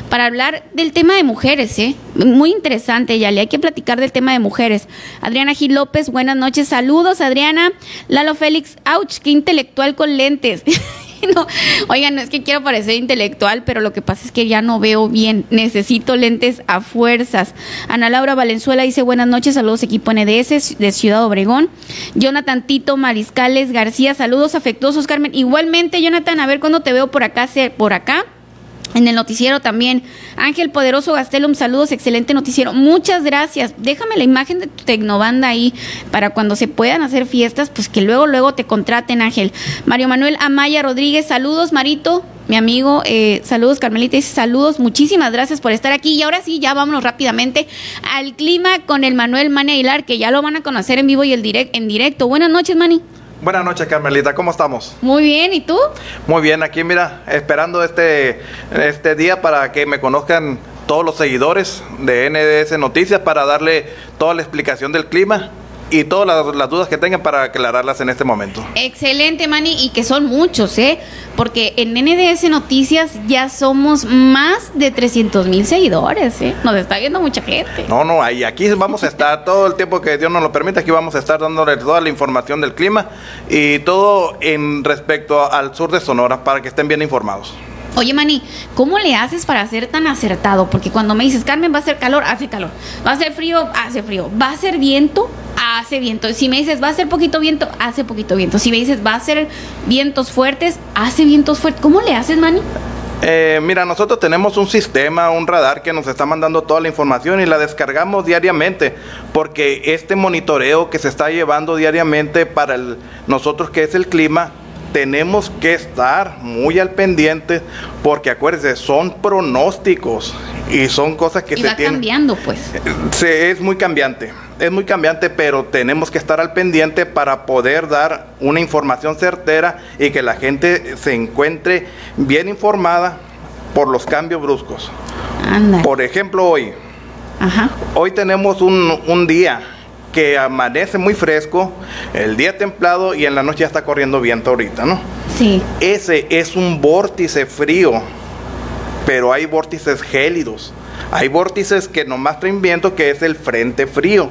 [SPEAKER 1] para hablar del tema de mujeres, ¿eh? Muy interesante, Yalia. Hay que platicar del tema de mujeres. Adriana Gil López, buenas noches. Saludos, Adriana. Lalo Félix, ouch, qué intelectual con lentes. [laughs] [laughs] no, oigan, no es que quiero parecer intelectual, pero lo que pasa es que ya no veo bien. Necesito lentes a fuerzas. Ana Laura Valenzuela dice buenas noches, saludos equipo NDS de Ciudad Obregón. Jonathan Tito Mariscales García, saludos afectuosos, Carmen. Igualmente, Jonathan, a ver cuándo te veo por acá, por acá en el noticiero también. Ángel Poderoso Gastelum, saludos, excelente noticiero. Muchas gracias. Déjame la imagen de tu tecnobanda ahí para cuando se puedan hacer fiestas, pues que luego, luego te contraten, Ángel. Mario Manuel Amaya Rodríguez, saludos, Marito, mi amigo. Eh, saludos, Carmelita, saludos. Muchísimas gracias por estar aquí. Y ahora sí, ya vámonos rápidamente al clima con el Manuel Mani Aguilar, que ya lo van a conocer en vivo y el direct, en directo. Buenas noches, Mani.
[SPEAKER 3] Buenas noches, Carmelita. ¿Cómo estamos?
[SPEAKER 1] Muy bien. ¿Y tú?
[SPEAKER 3] Muy bien. Aquí, mira, esperando este, este día para que me conozcan todos los seguidores de NDS Noticias para darle toda la explicación del clima y todas las, dudas que tengan para aclararlas en este momento.
[SPEAKER 1] Excelente, Manny, y que son muchos, ¿eh? Porque en NDS Noticias ya somos más de 300 mil seguidores, ¿eh? Nos está viendo mucha gente.
[SPEAKER 3] No, no, ahí aquí vamos a estar [laughs] todo el tiempo que Dios nos lo permita, aquí vamos a estar dándole toda la información del clima y todo en respecto al sur de Sonora para que estén bien informados.
[SPEAKER 1] Oye, Mani, ¿cómo le haces para ser tan acertado? Porque cuando me dices, Carmen, va a ser calor, hace calor. Va a ser frío, hace frío. Va a ser viento, hace viento. Si me dices, va a ser poquito viento, hace poquito viento. Si me dices, va a ser vientos fuertes, hace vientos fuertes. ¿Cómo le haces, Mani?
[SPEAKER 3] Eh, mira, nosotros tenemos un sistema, un radar que nos está mandando toda la información y la descargamos diariamente, porque este monitoreo que se está llevando diariamente para nosotros que es el clima, tenemos que estar muy al pendiente porque acuérdense, son pronósticos y son cosas que
[SPEAKER 1] y
[SPEAKER 3] se
[SPEAKER 1] va cambiando pues.
[SPEAKER 3] Se, es muy cambiante, es muy cambiante, pero tenemos que estar al pendiente para poder dar una información certera y que la gente se encuentre bien informada por los cambios bruscos. Por ejemplo, hoy. Hoy tenemos un, un día que amanece muy fresco, el día templado y en la noche ya está corriendo viento ahorita, ¿no?
[SPEAKER 1] Sí.
[SPEAKER 3] Ese es un vórtice frío, pero hay vórtices gélidos. Hay vórtices que nomás traen viento, que es el frente frío.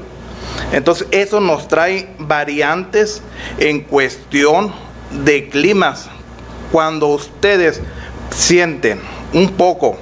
[SPEAKER 3] Entonces eso nos trae variantes en cuestión de climas. Cuando ustedes sienten un poco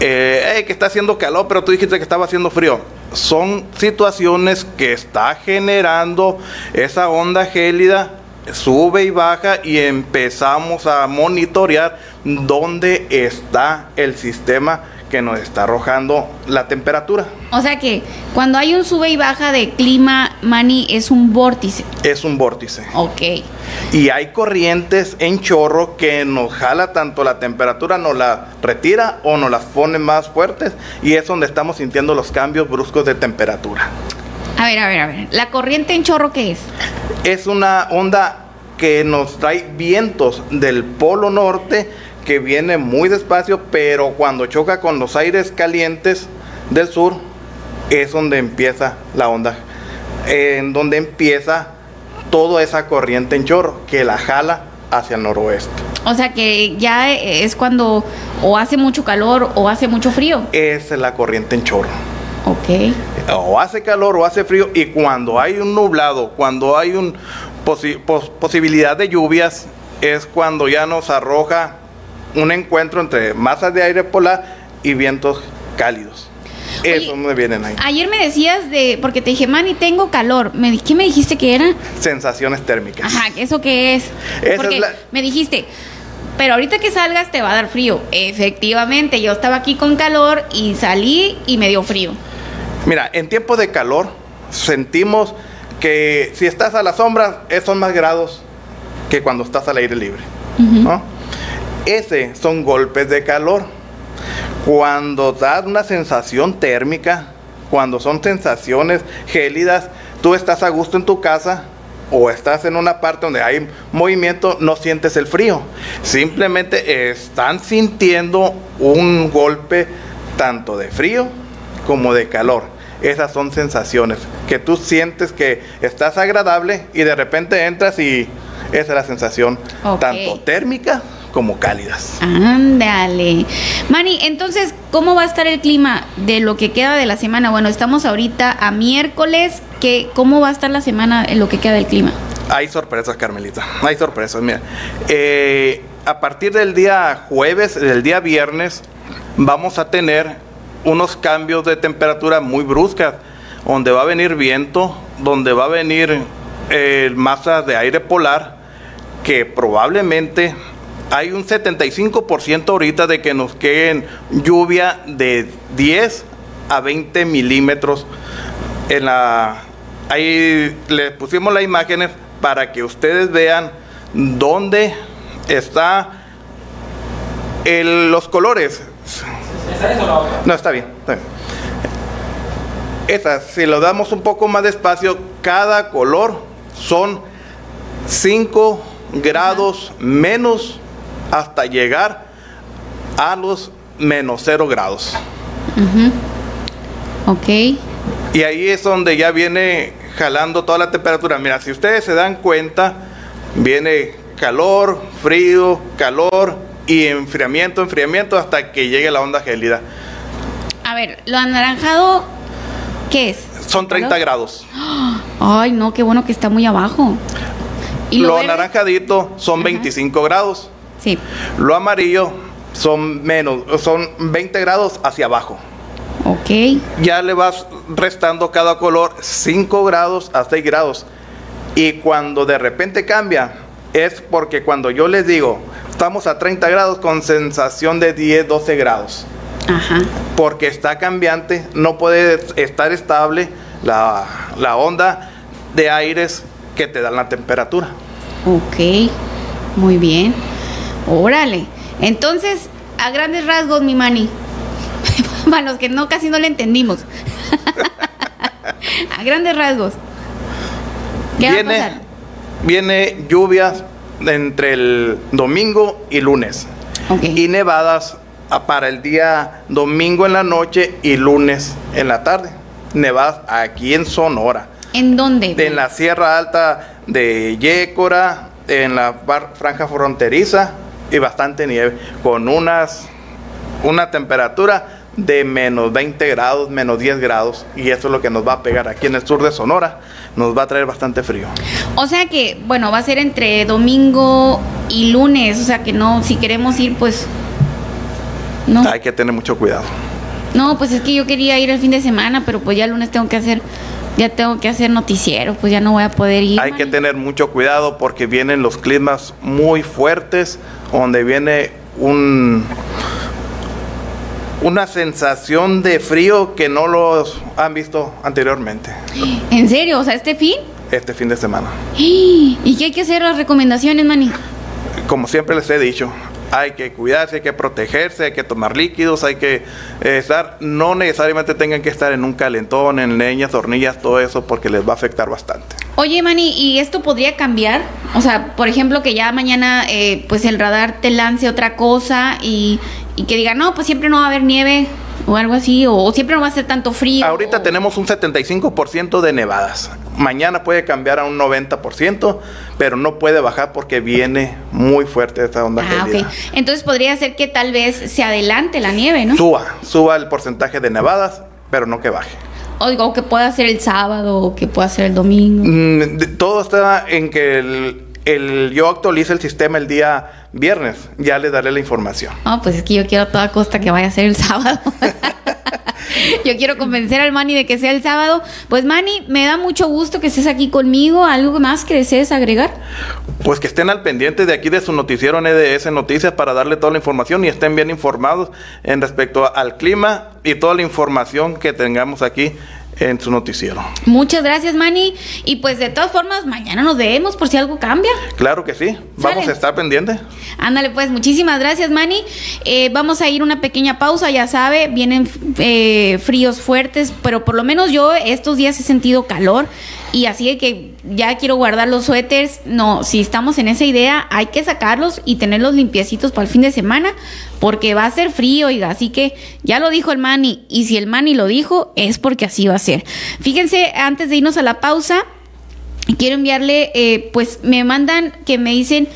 [SPEAKER 3] eh, que está haciendo calor, pero tú dijiste que estaba haciendo frío son situaciones que está generando esa onda gélida, sube y baja y empezamos a monitorear dónde está el sistema que nos está arrojando la temperatura.
[SPEAKER 1] O sea que cuando hay un sube y baja de clima, Mani, es un vórtice.
[SPEAKER 3] Es un vórtice.
[SPEAKER 1] Ok.
[SPEAKER 3] Y hay corrientes en chorro que nos jala tanto la temperatura, nos la retira o nos las pone más fuertes y es donde estamos sintiendo los cambios bruscos de temperatura.
[SPEAKER 1] A ver, a ver, a ver. ¿La corriente en chorro qué es?
[SPEAKER 3] Es una onda que nos trae vientos del polo norte que viene muy despacio, pero cuando choca con los aires calientes del sur, es donde empieza la onda, en donde empieza toda esa corriente en chorro que la jala hacia el noroeste.
[SPEAKER 1] O sea que ya es cuando o hace mucho calor o hace mucho frío.
[SPEAKER 3] Es la corriente en chorro.
[SPEAKER 1] Ok.
[SPEAKER 3] O hace calor o hace frío y cuando hay un nublado, cuando hay un posibilidad de lluvias, es cuando ya nos arroja un encuentro entre masas de aire polar y vientos cálidos. Eso me vienen ahí.
[SPEAKER 1] Ayer me decías de, porque te dije, Manny, tengo calor. Me, ¿Qué me dijiste que era?
[SPEAKER 3] Sensaciones térmicas.
[SPEAKER 1] Ajá, ¿eso qué es?
[SPEAKER 3] Esa
[SPEAKER 1] porque
[SPEAKER 3] es la-
[SPEAKER 1] me dijiste, pero ahorita que salgas te va a dar frío. Efectivamente, yo estaba aquí con calor y salí y me dio frío.
[SPEAKER 3] Mira, en tiempos de calor sentimos que si estás a la sombra, son más grados que cuando estás al aire libre. ¿no? Ese son golpes de calor. Cuando da una sensación térmica, cuando son sensaciones gélidas, tú estás a gusto en tu casa o estás en una parte donde hay movimiento, no sientes el frío. Simplemente están sintiendo un golpe tanto de frío como de calor. Esas son sensaciones que tú sientes que estás agradable y de repente entras y esa es la sensación tanto térmica como cálidas.
[SPEAKER 1] Ándale. Manny, entonces, ¿cómo va a estar el clima de lo que queda de la semana? Bueno, estamos ahorita a miércoles. ¿qué, ¿Cómo va a estar la semana en lo que queda del clima?
[SPEAKER 3] Hay sorpresas, Carmelita. Hay sorpresas. Mira, eh, a partir del día jueves, del día viernes, vamos a tener unos cambios de temperatura muy bruscas, donde va a venir viento, donde va a venir eh, masas de aire polar, que probablemente hay un 75% ahorita de que nos queden lluvia de 10 a 20 milímetros en la ahí les pusimos las imágenes para que ustedes vean dónde está el- los colores. No, está bien, está bien. Estas, si lo damos un poco más despacio, cada color son 5 grados menos hasta llegar a los menos 0 grados.
[SPEAKER 1] Ok.
[SPEAKER 3] Y ahí es donde ya viene jalando toda la temperatura. Mira, si ustedes se dan cuenta, viene calor, frío, calor y enfriamiento, enfriamiento hasta que llegue la onda gélida.
[SPEAKER 1] A ver, lo anaranjado, ¿qué es?
[SPEAKER 3] Son 30
[SPEAKER 1] ¿Calor?
[SPEAKER 3] grados. [gasps]
[SPEAKER 1] Ay, no, qué bueno que está muy abajo. ¿Y
[SPEAKER 3] Lo,
[SPEAKER 1] lo,
[SPEAKER 3] son
[SPEAKER 1] Ajá.
[SPEAKER 3] 25 grados.
[SPEAKER 1] Sí.
[SPEAKER 3] Lo amarillo son menos, son 20 grados hacia abajo.
[SPEAKER 1] Ok.
[SPEAKER 3] ya le vas restando cada color 5 grados a 6 grados. Y cuando de repente cambia, es porque cuando yo les digo, estamos a 30 grados con sensación de 10, 12 grados.
[SPEAKER 1] Ajá.
[SPEAKER 3] Porque está cambiante, no puede estar estable la, la onda de aires que te dan la temperatura.
[SPEAKER 1] Ok. Muy bien. Órale. Entonces, a grandes rasgos, mi mani. [laughs] Para los que no, casi no le entendimos. [laughs] a grandes rasgos. ¿Qué va a
[SPEAKER 3] viene,
[SPEAKER 1] pasar?
[SPEAKER 3] viene lluvias entre el domingo y lunes. Y nevadas para el día domingo en la noche y lunes en la tarde. Nevadas aquí en Sonora,
[SPEAKER 1] ¿En dónde?
[SPEAKER 3] en la Sierra Alta de Yécora, en la franja fronteriza y bastante nieve, con unas una temperatura de menos 20 grados, menos 10 grados, y eso es lo que nos va a pegar aquí en el sur de Sonora, nos va a traer bastante frío.
[SPEAKER 1] O sea que, bueno, va a ser entre domingo y lunes. O sea que no, si queremos ir, pues. No.
[SPEAKER 3] Hay que tener mucho cuidado.
[SPEAKER 1] No, pues es que yo quería ir el fin de semana, pero pues ya el lunes tengo que hacer. Ya tengo que hacer noticiero, pues ya no voy a poder ir.
[SPEAKER 3] Hay que tener mucho cuidado porque vienen los climas muy fuertes, donde viene un una sensación de frío que no los han visto anteriormente
[SPEAKER 1] ¿En serio? O sea, este fin.
[SPEAKER 3] este fin de semana. [gasps]
[SPEAKER 1] ¿Y qué hay que hacer las recomendaciones, Mani?
[SPEAKER 3] Como siempre les he dicho, hay que cuidarse, hay que protegerse, hay que tomar líquidos, hay que eh, estar, no necesariamente tengan que estar en un calentón, en leñas, hornillas, todo eso, porque les va a afectar bastante.
[SPEAKER 1] Oye, Mani, ¿y esto podría cambiar? O sea, por ejemplo, que ya mañana, eh, pues el radar te lance otra cosa y, y que diga, no, pues siempre no va a haber nieve o algo así, o, o siempre no va a ser tanto frío.
[SPEAKER 3] Ahorita
[SPEAKER 1] o-
[SPEAKER 3] tenemos un 75% de nevadas. Mañana puede cambiar a un 90%, pero no puede bajar porque viene muy fuerte esta onda
[SPEAKER 1] Ah,
[SPEAKER 3] gélida.
[SPEAKER 1] ok. Entonces podría ser que tal vez se adelante la nieve, ¿no?
[SPEAKER 3] Suba, suba el porcentaje de nevadas, pero no que baje.
[SPEAKER 1] O digo, que pueda ser el sábado, o que pueda ser el domingo.
[SPEAKER 3] Mm, todo está en que el, el- yo actualice el sistema el día viernes. Ya les daré la información.
[SPEAKER 1] No, pues es que yo quiero a toda costa que vaya a ser el [laughs] sábado. [laughs] [laughs] Yo quiero convencer al Manny de que sea el sábado. Pues Manny, me da mucho gusto que estés aquí conmigo. ¿Algo más que desees agregar?
[SPEAKER 3] Pues que estén al pendiente de aquí de su noticiero NDS Noticias para darle toda la información y estén bien informados en respecto al clima y toda la información que tengamos aquí en su noticiero.
[SPEAKER 1] Muchas gracias, Manny. Y pues de todas formas, mañana nos vemos por si algo cambia.
[SPEAKER 3] Claro que sí, vamos a estar pendientes.
[SPEAKER 1] Ándale, pues muchísimas gracias, Manny. Eh, vamos a ir una pequeña pausa, ya sabe, vienen eh, fríos fuertes, pero por lo menos yo estos días he sentido calor y así que ya quiero guardar los suéteres. No, si estamos en esa idea, hay que sacarlos y tenerlos limpiecitos para el fin de semana, porque va a ser frío, oiga. Así que ya lo dijo el Manny, y si el Manny lo dijo, es porque así va a ser. Fíjense, antes de irnos a la pausa, quiero enviarle, eh, pues me mandan que me dicen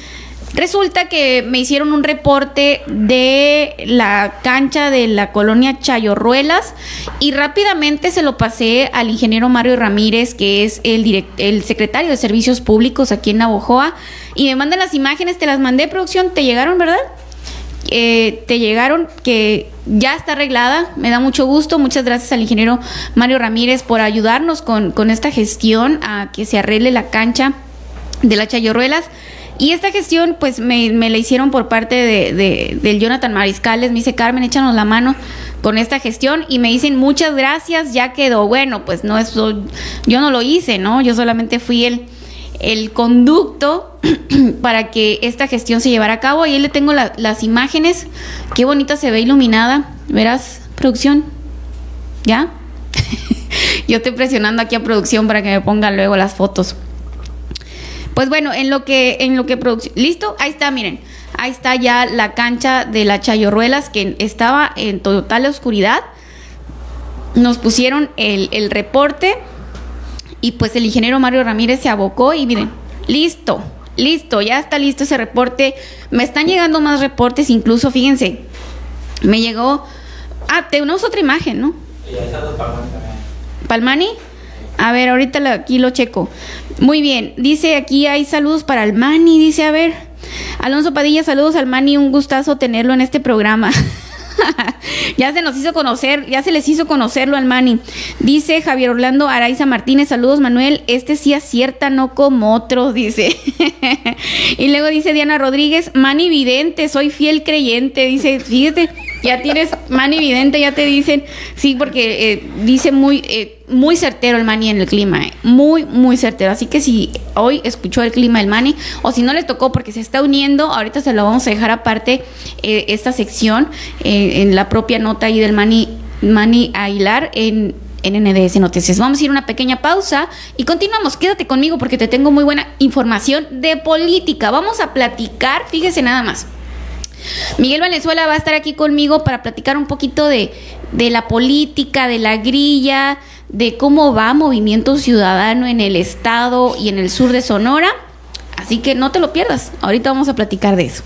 [SPEAKER 1] Resulta que me hicieron un reporte de la cancha de la colonia Chayorruelas y rápidamente se lo pasé al ingeniero Mario Ramírez, que es el, el secretario de Servicios Públicos aquí en Navojoa, y me mandan las imágenes, te las mandé producción, te llegaron, ¿verdad? Eh, te llegaron, que ya está arreglada, me da mucho gusto, muchas gracias al ingeniero Mario Ramírez por ayudarnos con, con esta gestión a que se arregle la cancha de la Chayorruelas. Y esta gestión, pues me, la hicieron por parte de, del Jonathan Mariscales. Me dice, Carmen, échanos la mano con esta gestión. Y me dicen, muchas gracias, ya quedó. Bueno, pues no, eso, yo no lo hice, ¿no? Yo solamente fui el, el conducto [clears throat] para que esta gestión se llevara a cabo. Ahí le tengo las imágenes. Qué bonita se ve iluminada. Verás, producción. ¿Ya? [laughs] yo estoy presionando aquí a producción para que me pongan luego las fotos. Pues bueno, en lo que, en lo que listo, ahí está, miren, ahí está ya la cancha de la Chayorruelas que estaba en total oscuridad. Nos pusieron el, el reporte y pues el ingeniero Mario Ramírez se abocó y miren, listo, listo, ya está listo ese reporte. Me están llegando más reportes, incluso, fíjense, me llegó. Ah, tenemos otra imagen, ¿no? Palmani. A ver, ahorita aquí lo checo. Muy bien, dice aquí hay saludos para el Mani, dice, a ver. Alonso Padilla, saludos al Mani, un gustazo tenerlo en este programa. [laughs] ya se nos hizo conocer, ya se les hizo conocerlo al Mani. Dice Javier Orlando Araiza Martínez, saludos Manuel, este sí acierta, no como otros, dice. [laughs] y luego dice Diana Rodríguez, Mani Vidente, soy fiel creyente, dice, fíjate, ya tienes Mani Vidente, ya te dicen, sí, porque eh, dice muy... Eh, muy certero el Mani en el clima, eh. muy, muy certero. Así que si hoy escuchó el clima del Mani, o si no les tocó porque se está uniendo, ahorita se lo vamos a dejar aparte eh, esta sección eh, en la propia nota ahí del Mani, Mani Aguilar en, en NDS Noticias. Vamos a ir una pequeña pausa y continuamos. Quédate conmigo porque te tengo muy buena información de política. Vamos a platicar, fíjese nada más. Miguel Valenzuela va a estar aquí conmigo para platicar un poquito de, de la política, de la grilla, de cómo va Movimiento Ciudadano en el estado y en el sur de Sonora. Así que no te lo pierdas. Ahorita vamos a platicar de eso.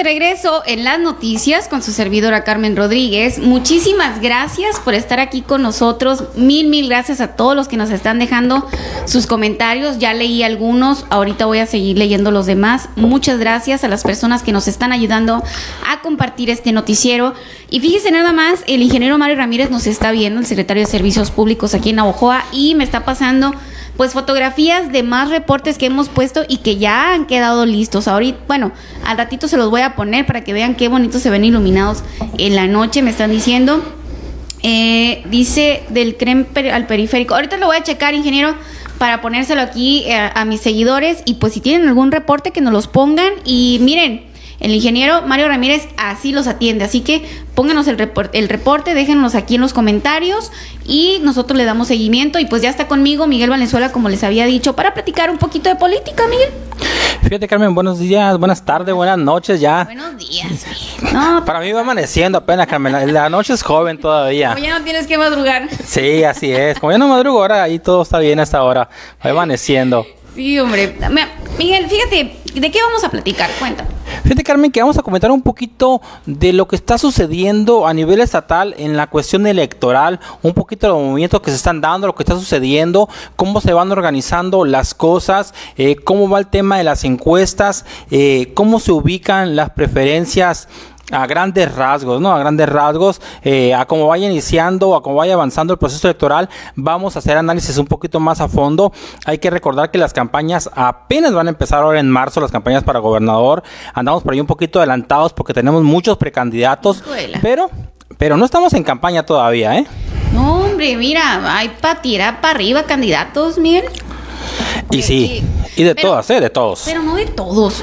[SPEAKER 1] De regreso en las noticias con su servidora Carmen Rodríguez. Muchísimas gracias por estar aquí con nosotros. Mil, mil gracias a todos los que nos están dejando sus comentarios. Ya leí algunos, ahorita voy a seguir leyendo los demás. Muchas gracias a las personas que nos están ayudando a compartir este noticiero. Y fíjese nada más, el ingeniero Mario Ramírez nos está viendo, el secretario de Servicios Públicos aquí en Navojoa, y me está pasando pues fotografías de más reportes que hemos puesto y que ya han quedado listos. Ahorita, bueno, al ratito se los voy a poner para que vean qué bonitos se ven iluminados en la noche, me están diciendo. Eh, dice del creme al periférico. Ahorita lo voy a checar, ingeniero, para ponérselo aquí eh, a mis seguidores. Y pues si tienen algún reporte, que nos los pongan. Y miren, el ingeniero Mario Ramírez así los atiende. Así que pónganos el, reporte, el reporte, déjenos aquí en los comentarios y nosotros le damos seguimiento. Y pues ya está conmigo Miguel Valenzuela, como les había dicho, para platicar un poquito de política, Miguel.
[SPEAKER 4] Fíjate, Carmen, buenos días, buenas tardes, buenas noches ya.
[SPEAKER 1] Buenos días, [laughs]
[SPEAKER 4] No, Para mí va amaneciendo apenas, Carmen. La, noche es joven todavía.
[SPEAKER 1] Como ya no tienes que madrugar.
[SPEAKER 4] Sí, así es. Como ya no madrugo ahora, ahí todo está bien hasta ahora. Va [laughs] amaneciendo.
[SPEAKER 1] Sí, hombre. Miguel, fíjate, ¿de qué vamos a platicar? Cuéntame.
[SPEAKER 4] Fíjate, Carmen, que vamos a comentar un poquito de lo que está sucediendo a nivel estatal en la cuestión electoral, un poquito de los movimientos que se están dando, lo que está sucediendo, cómo se van organizando las cosas, eh, cómo va el tema de las encuestas, eh, cómo se ubican las preferencias a grandes rasgos, ¿no? A grandes rasgos, eh, a cómo vaya iniciando, a cómo vaya avanzando el proceso electoral, vamos a hacer análisis un poquito más a fondo. Hay que recordar que las campañas apenas van a empezar ahora en marzo, las campañas para gobernador. Andamos por ahí un poquito adelantados porque tenemos muchos precandidatos, pero, pero no estamos en campaña todavía, ¿eh?
[SPEAKER 1] No, hombre, mira, hay para tirar para arriba candidatos, Miguel.
[SPEAKER 4] Y sí, y de todas, ¿eh? De todos.
[SPEAKER 1] Pero no de todos.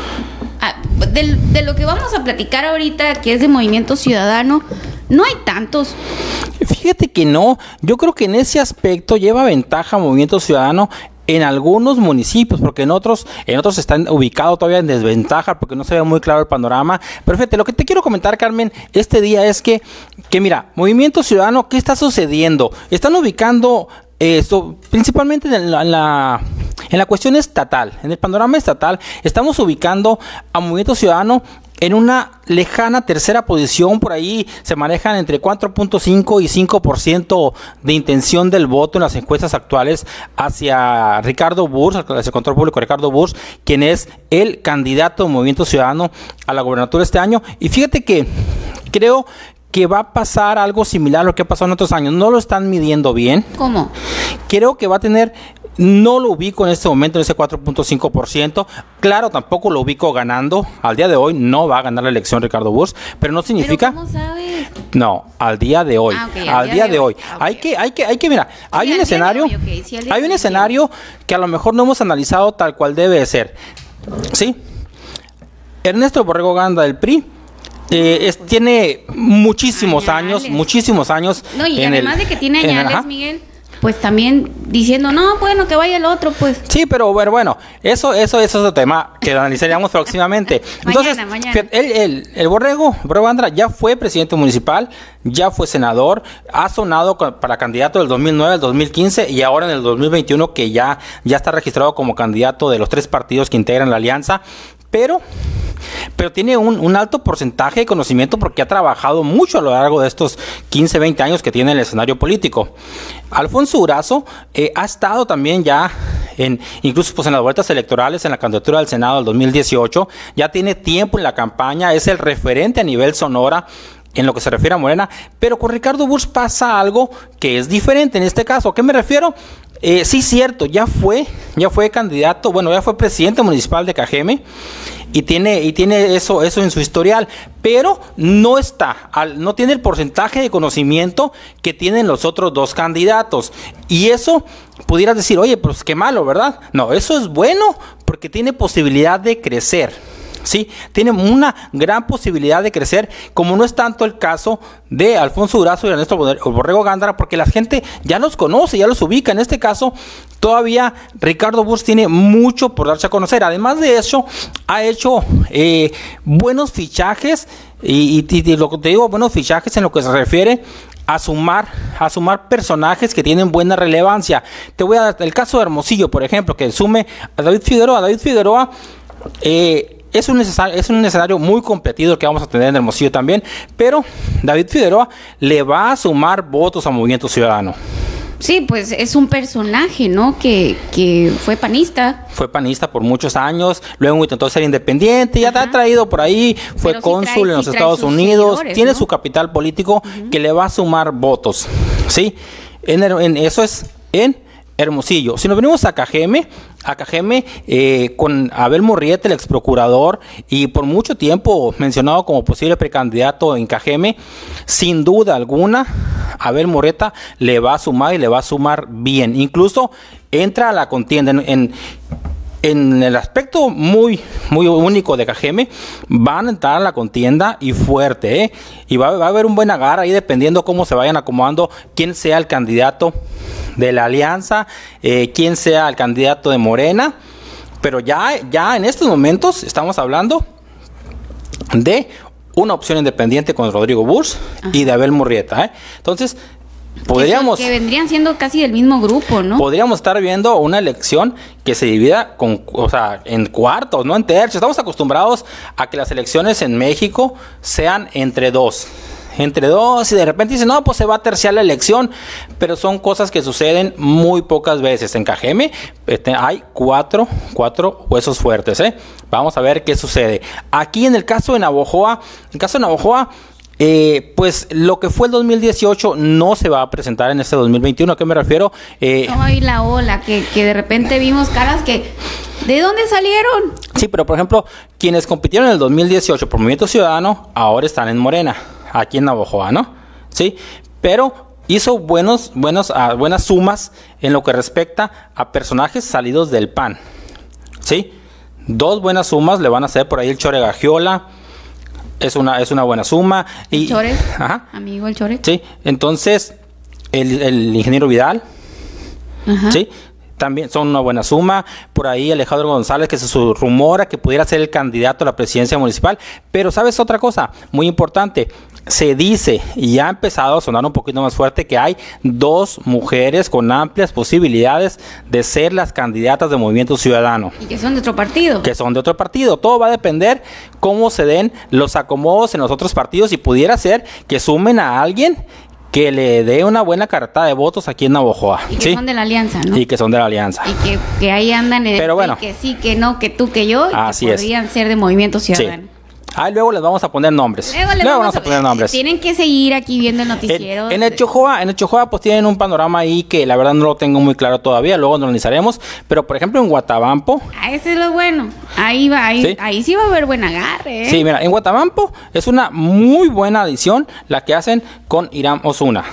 [SPEAKER 1] Ah, de, lo que vamos a platicar ahorita, que es de Movimiento Ciudadano, no hay tantos.
[SPEAKER 4] Fíjate que no, yo creo que en ese aspecto lleva ventaja Movimiento Ciudadano en algunos municipios, porque en otros, en otros están ubicados todavía en desventaja, porque no se ve muy claro el panorama. Pero fíjate, lo que te quiero comentar, Carmen, este día es que, que mira, Movimiento Ciudadano, ¿qué está sucediendo? Están ubicando esto, principalmente en la, en la, cuestión estatal, en el panorama estatal, estamos ubicando a Movimiento Ciudadano en una lejana tercera posición, por ahí se manejan entre 4.5 y 5% de intención del voto en las encuestas actuales hacia Ricardo Burs, hacia el control público Ricardo Burs, quien es el candidato de Movimiento Ciudadano a la gobernatura este año. Y fíjate que creo que va a pasar algo similar a lo que ha pasado en otros años. No lo están midiendo bien.
[SPEAKER 1] ¿Cómo?
[SPEAKER 4] Creo que va a tener no lo ubico en este momento en ese 4.5%. Claro, tampoco lo ubico ganando. Al día de hoy no va a ganar la elección Ricardo Bush, pero no significa.
[SPEAKER 1] ¿Pero cómo sabes?
[SPEAKER 4] No, al día de hoy. Ah, al, día, de hoy. hay que, hay que, hay que, mira, hay un escenario, hay un escenario que a lo mejor no hemos analizado tal cual debe ser. ¿Sí? Ernesto Borrego Ganda del PRI eh, tiene muchísimos años, muchísimos años.
[SPEAKER 1] No, y además de que tiene añales, Miguel, pues también diciendo, no, bueno, que vaya el otro, pues.
[SPEAKER 4] Sí, pero bueno, bueno, eso, eso, eso es otro tema que lo analizaríamos próximamente. [laughs] Entonces, El, el, Borrego, Borrego Andra, ya fue presidente municipal, ya fue senador, ha sonado para candidato del 2009 al 2015 y ahora en el 2021 que ya, ya está registrado como candidato de los tres partidos que integran la alianza, pero pero tiene un, alto porcentaje de conocimiento porque ha trabajado mucho a lo largo de estos 15, 20 años que tiene el escenario político. Alfonso Urazo eh, ha estado también ya en, incluso pues en las vueltas electorales, en la candidatura del Senado del 2018, ya tiene tiempo en la campaña, es el referente a nivel Sonora en lo que se refiere a Morena, pero con Ricardo Bush pasa algo que es diferente en este caso. ¿A qué me refiero? Eh, sí, cierto, ya fue, ya fue candidato, bueno, ya fue presidente municipal de Cajeme y tiene, y tiene eso, eso en su historial, pero no está, no tiene el porcentaje de conocimiento que tienen los otros dos candidatos. Y eso pudieras decir, oye, pues qué malo, ¿verdad? No, eso es bueno porque tiene posibilidad de crecer. ¿Sí? Tiene una gran posibilidad de crecer, como no es tanto el caso de Alfonso Durazo y Ernesto Borrego Gándara, porque la gente ya los conoce, ya los ubica. En este caso, todavía Ricardo Bus tiene mucho por darse a conocer. Además de eso, ha hecho eh, buenos fichajes y, lo que te digo, buenos fichajes en lo que se refiere a sumar, a sumar personajes que tienen buena relevancia. Te voy a dar el caso de Hermosillo, por ejemplo, que sume a David Figueroa. David Figueroa eh, es un, es un escenario muy competido que vamos a tener en Hermosillo también, pero David Figueroa le va a sumar votos a Movimiento Ciudadano.
[SPEAKER 1] Sí, pues es un personaje, ¿no? Que, que fue panista.
[SPEAKER 4] Fue panista por muchos años, luego intentó ser independiente, ya ha traído por ahí, fue cónsul en los Estados Unidos, tiene su capital político que le va a sumar votos, ¿sí? en eso es en Hermosillo. Si nos venimos a Cajeme, a Cajeme eh, con Abel Morriete, el ex procurador, y por mucho tiempo mencionado como posible precandidato en Cajeme, sin duda alguna, Abel Morrieta le va a sumar y le va a sumar bien. Incluso entra a la contienda en, en el aspecto muy, muy único de Cajeme, van a entrar a la contienda y fuerte, ¿eh? Y va, va, a haber un buen agar ahí dependiendo cómo se vayan acomodando quién sea el candidato de la alianza, eh, quién sea el candidato de Morena, pero ya, ya en estos momentos estamos hablando de una opción independiente con Rodrigo Bush y de Abel Murrieta. ¿eh? Entonces, podríamos...
[SPEAKER 1] Que, vendrían siendo casi del mismo grupo, ¿no?
[SPEAKER 4] Podríamos estar viendo una elección que se divida con, o sea, en cuartos, no en tercios. Estamos acostumbrados a que las elecciones en México sean entre dos entre dos y de repente dicen, no, pues se va a terciar la elección, pero son cosas que suceden muy pocas veces. En Cajeme este, hay cuatro, cuatro huesos fuertes, ¿eh? Vamos a ver qué sucede. Aquí en el caso de Navojoa, en el caso de Navojoa, eh, pues lo que fue el 2018 no se va a presentar en este 2021. ¿A qué me refiero?
[SPEAKER 1] Eh, Ay, la ola, que, que de repente vimos caras que... ¿De dónde salieron?
[SPEAKER 4] Sí, pero por ejemplo, quienes compitieron en el 2018 por Movimiento Ciudadano ahora están en Morena aquí en Navojoa, ¿no? Sí, pero hizo buenos, buenos, ah, buenas sumas en lo que respecta a personajes salidos del PAN, ¿sí? Dos buenas sumas le van a hacer por ahí el Chore Gagiola, es una, es una buena suma.
[SPEAKER 1] Y, Chore, ajá, amigo el Chore.
[SPEAKER 4] Sí, entonces el, el ingeniero Vidal, ajá. ¿sí? También son una buena suma. Por ahí Alejandro González, que se rumora que pudiera ser el candidato a la presidencia municipal. Pero sabes otra cosa muy importante. Se dice, y ha empezado a sonar un poquito más fuerte, que hay dos mujeres con amplias posibilidades de ser las candidatas del Movimiento Ciudadano.
[SPEAKER 1] Y que son de otro partido.
[SPEAKER 4] Que son de otro partido. Todo va a depender cómo se den los acomodos en los otros partidos y pudiera ser que sumen a alguien que le dé una buena carta de votos aquí en Navojoa.
[SPEAKER 1] Y que son de la alianza, ¿no?
[SPEAKER 4] Y que son de la alianza.
[SPEAKER 1] Y que, ahí andan en
[SPEAKER 4] Pero bueno,
[SPEAKER 1] que sí, que no, que tú, que yo,
[SPEAKER 4] y
[SPEAKER 1] que podrían ser de Movimiento Ciudadano.
[SPEAKER 4] Ah, luego les vamos a poner nombres. Luego, vamos, a, poner nombres.
[SPEAKER 1] Tienen que seguir aquí viendo el noticiero.
[SPEAKER 4] En, el Chojoa, en el Chojoa pues tienen un panorama ahí que la verdad no lo tengo muy claro todavía, luego analizaremos, pero por ejemplo en Guatabampo.
[SPEAKER 1] Ah, ese es lo bueno. Ahí va, ahí ¿sí? ahí sí va a haber buen agarre. ¿eh?
[SPEAKER 4] Sí, mira, en Guatabampo es una muy buena adición la que hacen con Irán Osuna.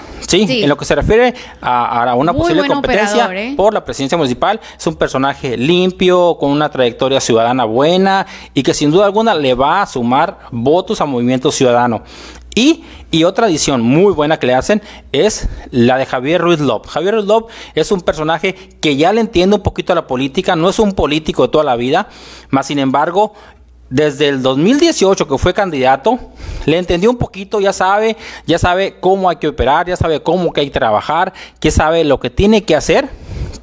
[SPEAKER 4] Sí, en lo que se refiere a, una posible competencia ¿eh? por la presidencia municipal, es un personaje limpio, con una trayectoria ciudadana buena y que sin duda alguna le va a sumar votos a Movimiento Ciudadano. Y, y, otra adición muy buena que le hacen es la de Javier Ruiz Lop. Javier Ruiz Lop es un personaje que ya le entiende un poquito a la política, no es un político de toda la vida, más sin embargo desde el 2018 que fue candidato, le entendió un poquito, ya sabe, ya sabe cómo hay que operar, ya sabe cómo hay que trabajar, que sabe lo que tiene que hacer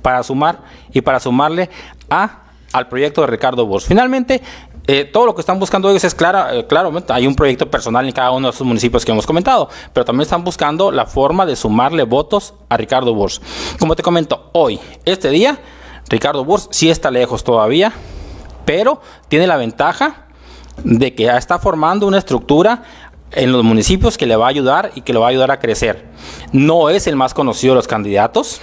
[SPEAKER 4] para sumar y para sumarle a, al proyecto de Ricardo Bosch. Finalmente, eh, todo lo que están buscando ellos es claro, eh, claro, hay un proyecto personal en cada uno de esos municipios que hemos comentado, pero también están buscando la forma de sumarle votos a Ricardo Bosch. Como te comento, hoy, este día, Ricardo Bosch sí está lejos todavía, pero tiene la ventaja de que ya está formando una estructura en los municipios que le va a ayudar y que le va a ayudar a crecer. No es el más conocido de los candidatos.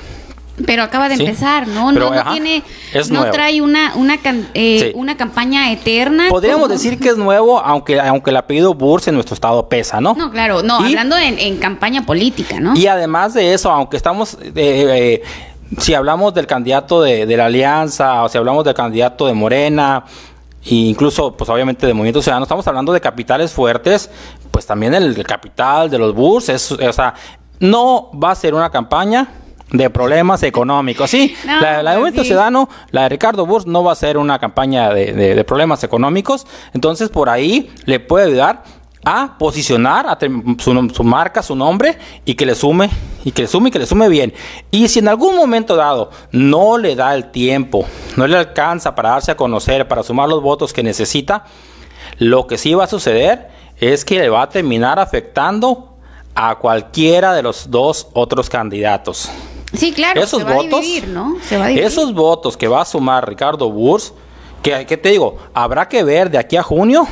[SPEAKER 1] Pero acaba de empezar, ¿no? no, tiene, no trae una, una, eh, una campaña eterna.
[SPEAKER 4] Podríamos decir que es nuevo, aunque, aunque el apellido Burs en nuestro estado pesa, ¿no?
[SPEAKER 1] No, claro, no, hablando en, campaña política, ¿no?
[SPEAKER 4] Y además de eso, aunque estamos eh, eh, si hablamos del candidato de, la Alianza, o si hablamos del candidato de Morena, e incluso, pues obviamente de Movimiento Ciudadano, estamos hablando de capitales fuertes, pues también el, capital de los bus, es, o sea, no va a ser una campaña de problemas económicos. Sí, la, de pues Movimiento Ciudadano, la de Ricardo Burs, no va a ser una campaña de, de, problemas económicos. Entonces, por ahí le puede ayudar a posicionar a su, su, marca, su nombre y que le sume y que le sume y que le sume bien. Y si en algún momento dado no le da el tiempo, no le alcanza para darse a conocer, para sumar los votos que necesita, lo que sí va a suceder es que le va a terminar afectando a cualquiera de los dos otros candidatos.
[SPEAKER 1] Sí, claro,
[SPEAKER 4] esos votos, ¿no? Esos votos que va a sumar Ricardo Burs, que, que te digo, habrá que ver de aquí a junio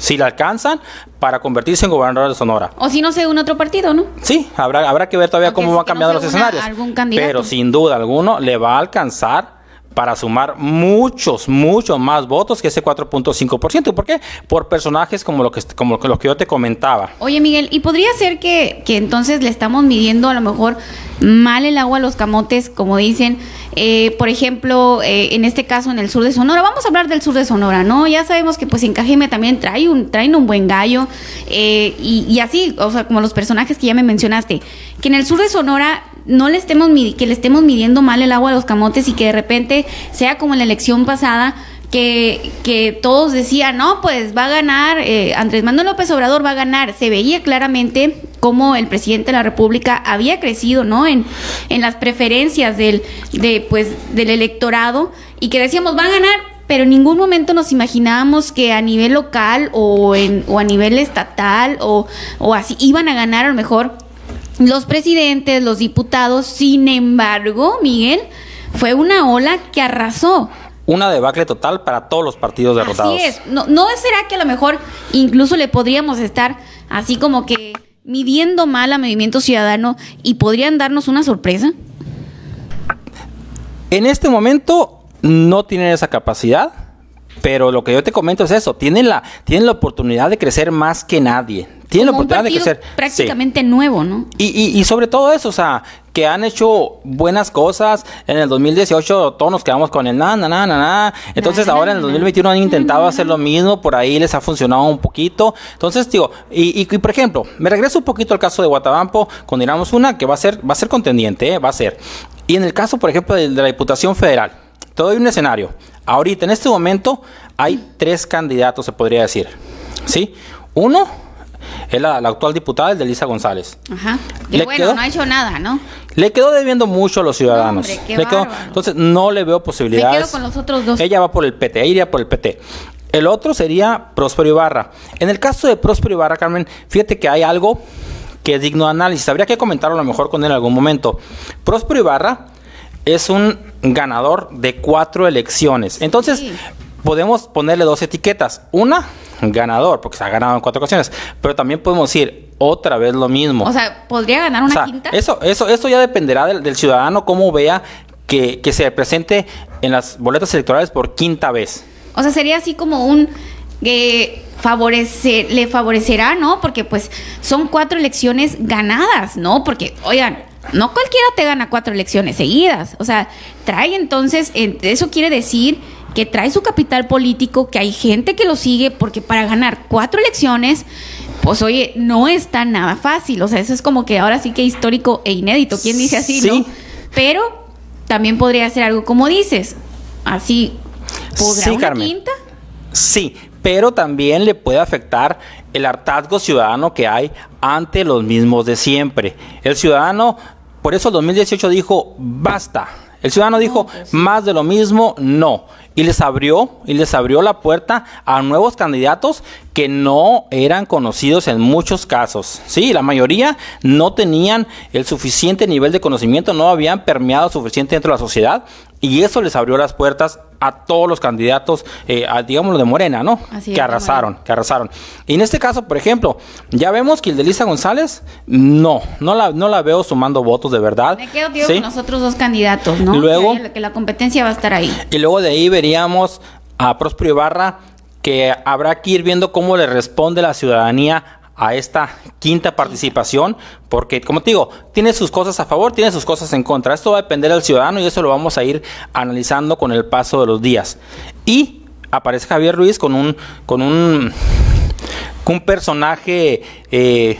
[SPEAKER 4] si le alcanzan para convertirse en gobernador de Sonora.
[SPEAKER 1] O si no se une otro partido, ¿no?
[SPEAKER 4] Sí, habrá, habrá que ver todavía cómo van cambiando los escenarios. Pero sin duda alguno le va a alcanzar para sumar muchos, muchos más votos que ese 4.5%. ¿Por qué? Por personajes como lo que como lo que yo te comentaba.
[SPEAKER 1] Oye, Miguel, ¿y podría ser que, que entonces le estamos midiendo a lo mejor mal el agua a los camotes, como dicen? Eh, por ejemplo, eh, en este caso en el sur de Sonora. Vamos a hablar del sur de Sonora, ¿no? Ya sabemos que pues en Cajeme también trae un, traen un buen gallo. Eh, y, y así, o sea, como los personajes que ya me mencionaste. Que en el sur de Sonora no le estemos que le estemos midiendo mal el agua a los camotes y que de repente sea como en la elección pasada que, que todos decían, no, pues va a ganar, eh, Andrés Manuel López Obrador va a ganar. Se veía claramente cómo el presidente de la República había crecido, ¿no? En, en las preferencias del, de, pues, del electorado y que decíamos, va a ganar, pero en ningún momento nos imaginábamos que a nivel local o, en, o a nivel estatal o, o así iban a ganar a lo mejor los presidentes, los diputados. Sin embargo, Miguel, fue una ola que arrasó.
[SPEAKER 4] Una debacle total para todos los partidos derrotados.
[SPEAKER 1] Así es. No, ¿No será que a lo mejor incluso le podríamos estar así como que midiendo mal a Movimiento Ciudadano y podrían darnos una sorpresa?
[SPEAKER 4] En este momento no tienen esa capacidad, pero lo que yo te comento es eso, tienen la, tienen la oportunidad de crecer más que nadie tiene la oportunidad de crecer.
[SPEAKER 1] Prácticamente nuevo, ¿no?
[SPEAKER 4] Y, y, sobre todo eso, o sea, que han hecho buenas cosas. En el 2018 todos nos quedamos con el na, na, na, na, na. Entonces ahora en el 2021 han intentado hacer lo [laughs] mismo, por ahí les ha funcionado un poquito. Entonces, digo, y, y, por ejemplo, me regreso un poquito al caso de Guatabampo, cuando iramos una que va a ser, va a ser contendiente, ¿eh? va a ser. Y en el caso, por ejemplo, de, de la Diputación Federal, todo hay un escenario. Ahorita, en este momento, hay tres candidatos, se podría decir. ¿Sí? Uno es la, actual diputada, el de Elisa González.
[SPEAKER 1] Ajá. Que bueno, no ha hecho nada, ¿no?
[SPEAKER 4] Le quedó debiendo mucho a los ciudadanos. entonces no le veo posibilidades. Me quedo
[SPEAKER 1] con los otros dos.
[SPEAKER 4] Ella va por el PT, iría por el PT. El otro sería Próspero Ibarra. En el caso de Próspero Ibarra, Carmen, fíjate que hay algo que es digno de análisis. Habría que comentarlo a lo mejor con él en algún momento. Próspero Ibarra es un ganador de cuatro elecciones. Entonces, podemos ponerle dos etiquetas. Una, ganador, porque se ha ganado en cuatro ocasiones. Pero también podemos decir otra vez lo mismo.
[SPEAKER 1] O sea, ¿podría ganar una quinta?
[SPEAKER 4] Eso, eso, eso ya dependerá del, ciudadano cómo vea que, se presente en las boletas electorales por quinta vez.
[SPEAKER 1] O sea, sería así como un que favorecer, le favorecerá, ¿no? Porque pues son cuatro elecciones ganadas, ¿no? Porque, oigan, no cualquiera te gana cuatro elecciones seguidas. O sea, trae entonces, eso quiere decir que trae su capital político, que hay gente que lo sigue, porque para ganar cuatro elecciones, pues oye, no está nada fácil. O sea, eso es como que ahora sí que histórico e inédito. ¿Quién dice así, no? Pero también podría ser algo como dices. Así, ¿podrá sí, una quinta?
[SPEAKER 4] Sí, pero también le puede afectar el hartazgo ciudadano que hay ante los mismos de siempre. El ciudadano, por eso el 2018 dijo, basta. El ciudadano dijo, pues más de lo mismo, no y les abrió y les abrió la puerta a nuevos candidatos que no eran conocidos en muchos casos. Sí, la mayoría no tenían el suficiente nivel de conocimiento, no habían permeado suficiente dentro de la sociedad y eso les abrió las puertas a todos los candidatos, eh, digámoslo de Morena, ¿no? que arrasaron, que arrasaron. Y en este caso, por ejemplo, ya vemos que el de Lisa González, no, no la, no la veo sumando votos de verdad.
[SPEAKER 1] Me quedo, tío, con los otros dos candidatos, ¿no?
[SPEAKER 4] Luego,
[SPEAKER 1] que, la competencia va a estar ahí.
[SPEAKER 4] Y luego de ahí veríamos a Próspero Ibarra, que habrá que ir viendo cómo le responde la ciudadanía a esta quinta participación, porque como te digo, tiene sus cosas a favor, tiene sus cosas en contra. Esto va a depender del ciudadano y eso lo vamos a ir analizando con el paso de los días. Y aparece Javier Ruiz con un, con un, un personaje, eh,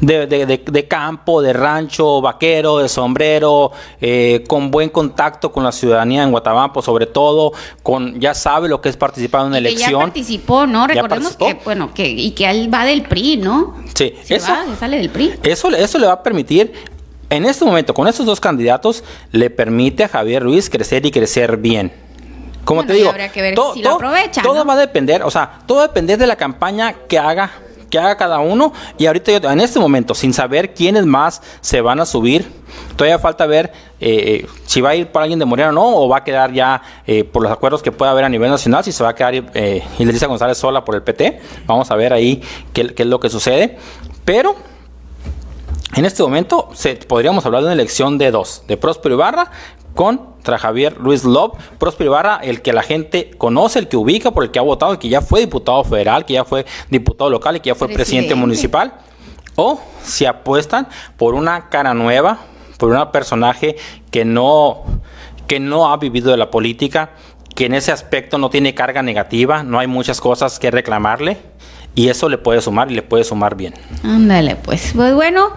[SPEAKER 4] de, campo, de rancho, vaquero, de sombrero, eh, con buen contacto con la ciudadanía en Guatabampo, sobre todo, con ya sabe lo que es participar en una elección. ya
[SPEAKER 1] participó, ¿no? Recordemos que, bueno, que, y que él va del PRI, ¿no?
[SPEAKER 4] Sí,
[SPEAKER 1] eso, sale del PRI.
[SPEAKER 4] Eso, eso le va a permitir en este momento, con estos dos candidatos, le permite a Javier Ruiz crecer y crecer bien. Como te digo, todo va a depender, o sea, todo va a depender de la campaña que haga que haga cada uno. Y ahorita yo, en este momento, sin saber quiénes más se van a subir, todavía falta ver eh, si va a ir por alguien de Morena o no, o va a quedar ya eh, por los acuerdos que pueda haber a nivel nacional, si se va a quedar eh, González sola por el PT. Vamos a ver ahí qué, qué es lo que sucede. Pero en este momento se, podríamos hablar de una elección de dos, de Próspero Ibarra contra Javier Luis Love. Próspero Ibarra, el que la gente conoce, el que ubica, por el que ha votado, el que ya fue diputado federal, que ya fue diputado local y que ya fue presidente, municipal. O si apuestan por una cara nueva, por un personaje que no, que no ha vivido de la política, que en ese aspecto no tiene carga negativa, no hay muchas cosas que reclamarle y eso le puede sumar y le puede sumar bien.
[SPEAKER 1] Ándale, pues. Pues bueno,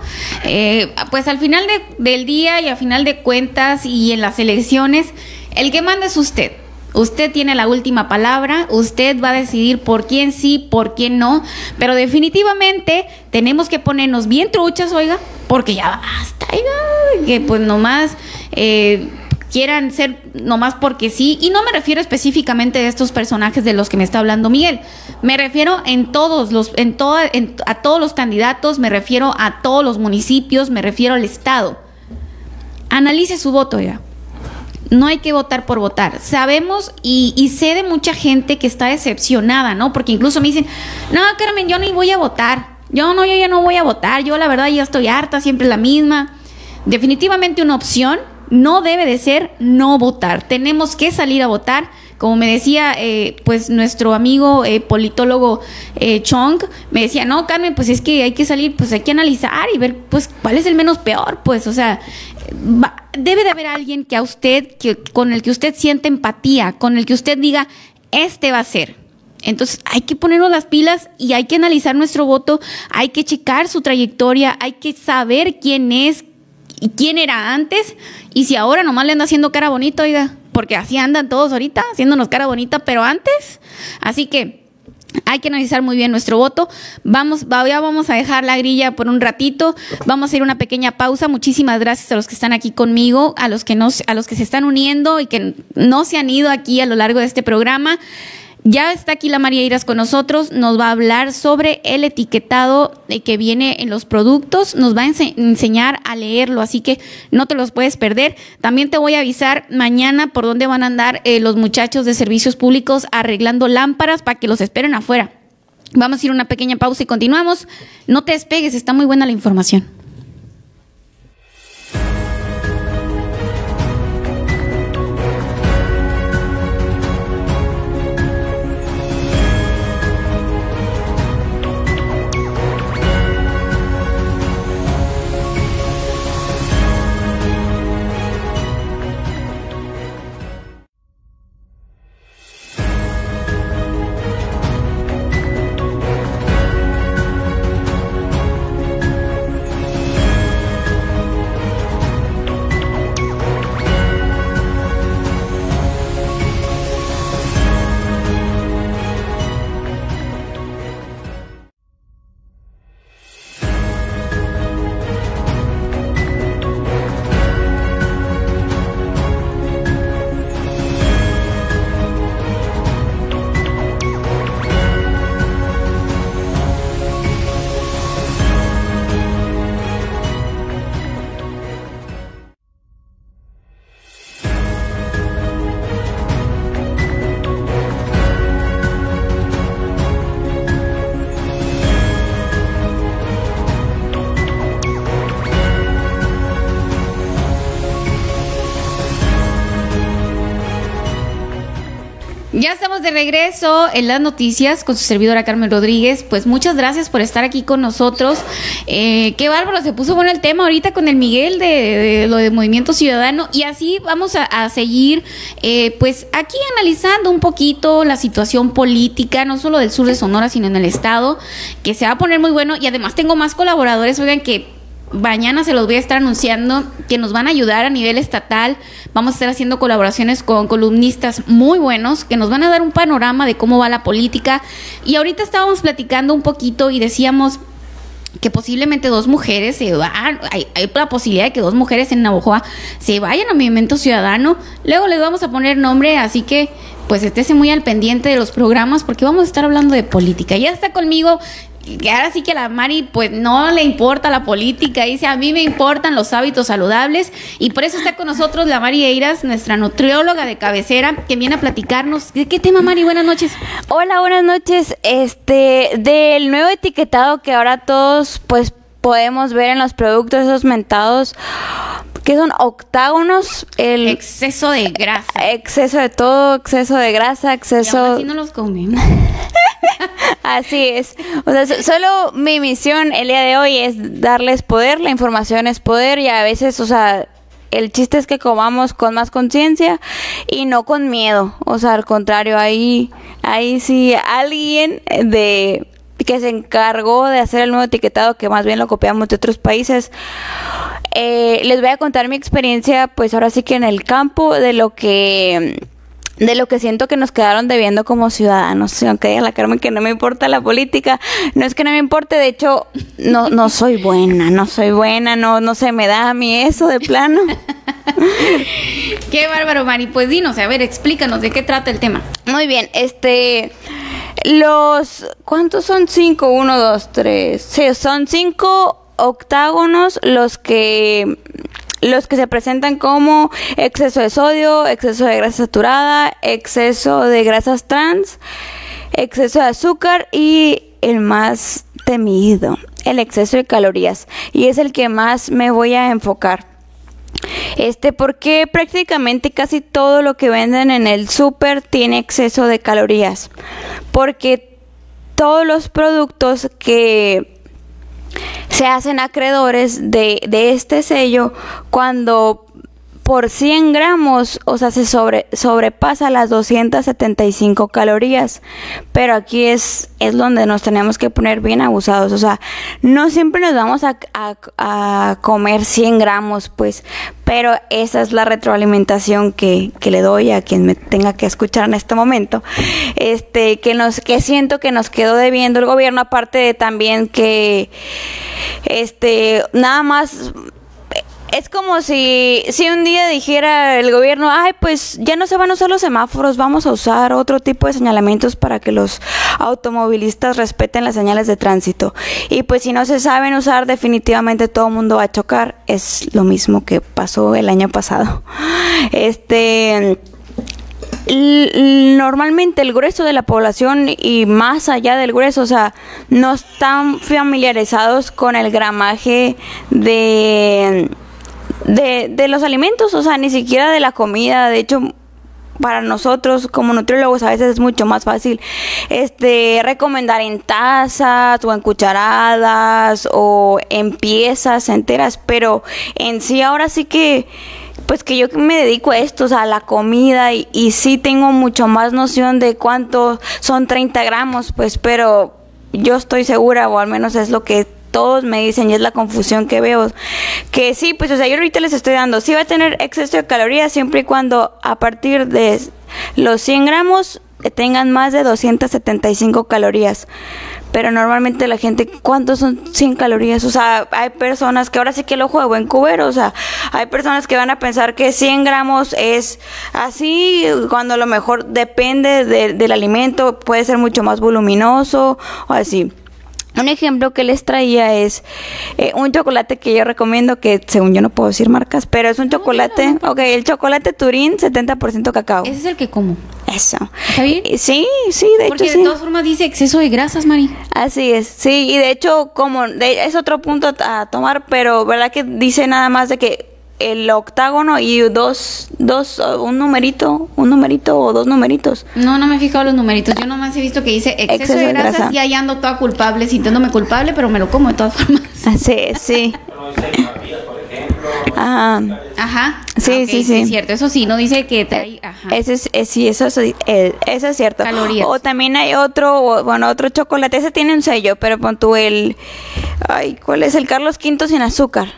[SPEAKER 1] eh, pues al final del día y al final de cuentas y en las elecciones, el que manda es usted. Usted tiene la última palabra, usted va a decidir por quién sí, por quién no, pero definitivamente tenemos que ponernos bien truchas, oiga, porque ya basta, oiga, que pues nomás eh, quieran ser nomás porque sí. Y no me refiero específicamente a estos personajes de los que me está hablando Miguel. Me refiero en todos los, en toda, a todos los candidatos, me refiero a todos los municipios, me refiero al Estado. Analice su voto ya. No hay que votar por votar. Sabemos y, y sé de mucha gente que está decepcionada, ¿no? Porque incluso me dicen, no, Carmen, yo ni voy a votar. Yo no, yo ya no voy a votar. Yo la verdad ya estoy harta, siempre la misma. Definitivamente una opción no debe de ser no votar. Tenemos que salir a votar. Como me decía, eh, pues nuestro amigo eh, politólogo eh, Chong, me decía, no, Carmen, pues es que hay que salir, pues hay que analizar y ver, pues, cuál es el menos peor, pues, o sea, debe de haber alguien que a usted, que, con el que usted siente empatía, con el que usted diga, este va a ser. Entonces hay que ponernos las pilas y hay que analizar nuestro voto, hay que checar su trayectoria, hay que saber quién es, y quién era antes y si ahora nomás le anda haciendo cara bonita, oiga, porque así andan todos ahorita, haciéndonos cara bonita, pero antes. Así que hay que analizar muy bien nuestro voto. Vamos, ya vamos a dejar la grilla por un ratito. Vamos a hacer una pequeña pausa. Muchísimas gracias a los que están aquí conmigo, a los que no, a los que se están uniendo y que no se han ido aquí a lo largo de este programa. Ya está aquí la María Iras con nosotros, nos va a hablar sobre el etiquetado que viene en los productos, nos va a enseñar a leerlo, así que no te los puedes perder. También te voy a avisar mañana por dónde van a andar eh, los muchachos de servicios públicos arreglando lámparas para que los esperen afuera. Vamos a ir una pequeña pausa y continuamos. No te despegues, está muy buena la información. De regreso en las noticias con su servidora Carmen Rodríguez. Pues muchas gracias por estar aquí con nosotros. Eh, qué bárbaro, se puso bueno el tema ahorita con el Miguel de, lo de Movimiento Ciudadano. Y así vamos a, seguir, eh, pues aquí analizando un poquito la situación política, no solo del sur de Sonora, sino en el estado, que se va a poner muy bueno. Y además tengo más colaboradores, oigan, que mañana se los voy a estar anunciando que nos van a ayudar a nivel estatal. Vamos a estar haciendo colaboraciones con columnistas muy buenos que nos van a dar un panorama de cómo va la política. Y ahorita estábamos platicando un poquito y decíamos que posiblemente dos mujeres se van, hay, la posibilidad de que dos mujeres en Navajoa se vayan a Movimiento Ciudadano. Luego les vamos a poner nombre, así que pues estése muy al pendiente de los programas porque vamos a estar hablando de política. Ya está conmigo ahora sí que la Mari pues no le importa la política, dice a mí me importan los hábitos saludables y por eso está con nosotros la Mari Eiras, nuestra nutrióloga de cabecera, que viene a platicarnos. ¿De qué tema Mari? Buenas noches.
[SPEAKER 5] Hola, buenas noches. Este, del nuevo etiquetado que ahora todos pues podemos ver en los productos esos mentados que son octágonos,
[SPEAKER 1] el exceso de grasa.
[SPEAKER 5] Exceso de todo, exceso de grasa, exceso...
[SPEAKER 1] Y no los comemos. [laughs]
[SPEAKER 5] Así es. O sea, solo mi misión el día de hoy es darles poder, la información es poder y a veces, o sea, el chiste es que comamos con más conciencia y no con miedo. O sea, al contrario, ahí, ahí sí alguien de que se encargó de hacer el nuevo etiquetado, que más bien lo copiamos de otros países. Eh, les voy a contar mi experiencia, pues ahora sí que en el campo, de lo que de lo que siento que nos quedaron debiendo como ciudadanos. Aunque diga la Carmen que no me importa la política, no es que no me importe, de hecho, no, no soy buena, no soy buena, no, no se me da a mí eso de plano. [laughs]
[SPEAKER 1] Qué bárbaro, Mari. Pues dinos, a ver, explícanos de qué trata el tema.
[SPEAKER 5] Muy bien, este. Los. ¿Cuántos son? Cinco, uno, dos, tres. Sí, son cinco octágonos los que los que se presentan como exceso de sodio, exceso de grasa saturada, exceso de grasas trans, exceso de azúcar y el más temido, el exceso de calorías. Y es el que más me voy a enfocar. Este, porque prácticamente casi todo lo que venden en el súper tiene exceso de calorías. Porque todos los productos que se hacen acreedores de, de este sello cuando por 100 gramos, o sea, se sobre, sobrepasa las 275 calorías. Pero aquí es, es donde nos tenemos que poner bien abusados. O sea, no siempre nos vamos a, a, comer 100 gramos, pues. Pero esa es la retroalimentación que, que, le doy a quien me tenga que escuchar en este momento. Este, que nos, que siento que nos quedó debiendo el gobierno, aparte de también que, este, nada más es como si, si un día dijera el gobierno, ay, pues ya no se van a usar los semáforos, vamos a usar otro tipo de señalamientos para que los automovilistas respeten las señales de tránsito. Y pues si no se saben usar, definitivamente todo el mundo va a chocar. Es lo mismo que pasó el año pasado. [laughs] Este normalmente el grueso de la población y más allá del grueso, o sea, no están familiarizados con el gramaje de de, de los alimentos, o sea, ni siquiera de la comida. De hecho, para nosotros como nutriólogos a veces es mucho más fácil este recomendar en tazas o en cucharadas o en piezas enteras, pero en sí ahora sí que pues que yo me dedico a esto, o sea, a la comida y, y sí tengo mucho más noción de cuánto son 30 gramos, pues, pero yo estoy segura, o al menos es lo que todos me dicen y es la confusión que veo. Que sí, pues o sea, yo ahorita les estoy dando, sí va a tener exceso de calorías siempre y cuando a partir de los 100 gramos tengan más de 275 calorías. Pero normalmente la gente, ¿cuántos son 100 calorías? O sea, hay personas que ahora sí que lo juego en cubero, o sea, hay personas que van a pensar que 100 gramos es así, cuando a lo mejor depende del alimento, puede ser mucho más voluminoso o así. Un ejemplo que les traía es eh, un chocolate que yo recomiendo, que según yo no puedo decir marcas, pero es un chocolate, ok, el chocolate Turín 70% cacao.
[SPEAKER 1] Ese es el que como.
[SPEAKER 5] Eso.
[SPEAKER 1] ¿Está bien?
[SPEAKER 5] Sí, sí, de
[SPEAKER 1] Porque
[SPEAKER 5] hecho
[SPEAKER 1] de todas formas dice exceso de grasas, Mari.
[SPEAKER 5] Así es, sí, y de hecho como es otro punto a tomar, pero verdad que dice nada más de que el octágono y dos, dos, un numerito, un numerito o dos numeritos.
[SPEAKER 1] No, no me he fijado los numeritos. Yo nomás he visto que dice exceso, de, grasas y ahí ando toda culpable, sintiéndome culpable, pero me lo como de todas formas. [laughs]
[SPEAKER 5] Sí, sí.
[SPEAKER 1] Ajá. Ajá.
[SPEAKER 5] Sí, sí, sí.
[SPEAKER 1] Es cierto, eso sí, no dice que trae. Ajá.
[SPEAKER 5] Ese es, eh, sí, eso es, eh, eso es cierto.
[SPEAKER 1] Calorías.
[SPEAKER 5] O también hay otro, bueno, otro chocolate, ese tiene un sello, pero pon tú el. Ay, ¿cuál es? El Carlos V sin azúcar.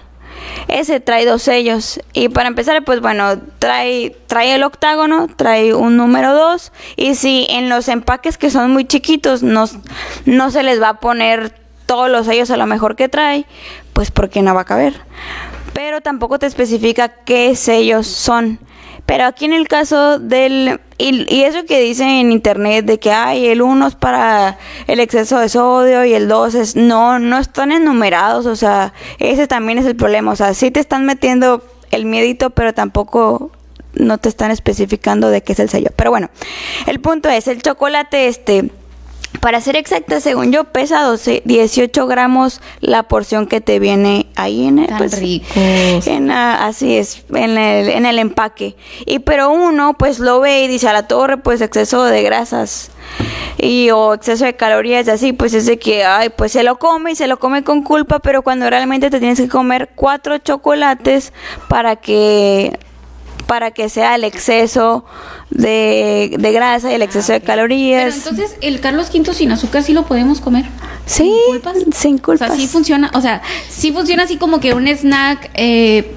[SPEAKER 5] Ese trae dos sellos. Y para empezar, pues bueno, trae, trae el octágono, trae un número 2. Y si en los empaques que son muy chiquitos no, no se les va a poner todos los sellos a lo mejor que trae, pues porque no va a caber. Pero tampoco te especifica qué sellos son. Pero aquí en el caso del... Y, eso que dicen en internet de que hay el 1 es para el exceso de sodio y el 2 es... No, no están enumerados, o sea, ese también es el problema. O sea, sí te están metiendo el miedito, pero tampoco no te están especificando de qué es el sello. Pero bueno, el punto es, el chocolate este para ser exacta, según yo, pesa 12, 18 gramos la porción que te viene ahí en el,
[SPEAKER 1] Tan pues,
[SPEAKER 5] En, así es, en el, en el empaque. Y pero uno pues lo ve y dice a la torre pues exceso de grasas y o exceso de calorías y así, pues es de que, ay, pues se lo come y se lo come con culpa, pero cuando realmente te tienes que comer cuatro chocolates para que para que sea el exceso de, grasa y el exceso de calorías.
[SPEAKER 1] Pero entonces, el Carlos V sin azúcar sí lo podemos comer.
[SPEAKER 5] Sí, sin culpas. Sin culpas.
[SPEAKER 1] O sea, sí funciona, o sea, sí funciona así como que un snack, eh,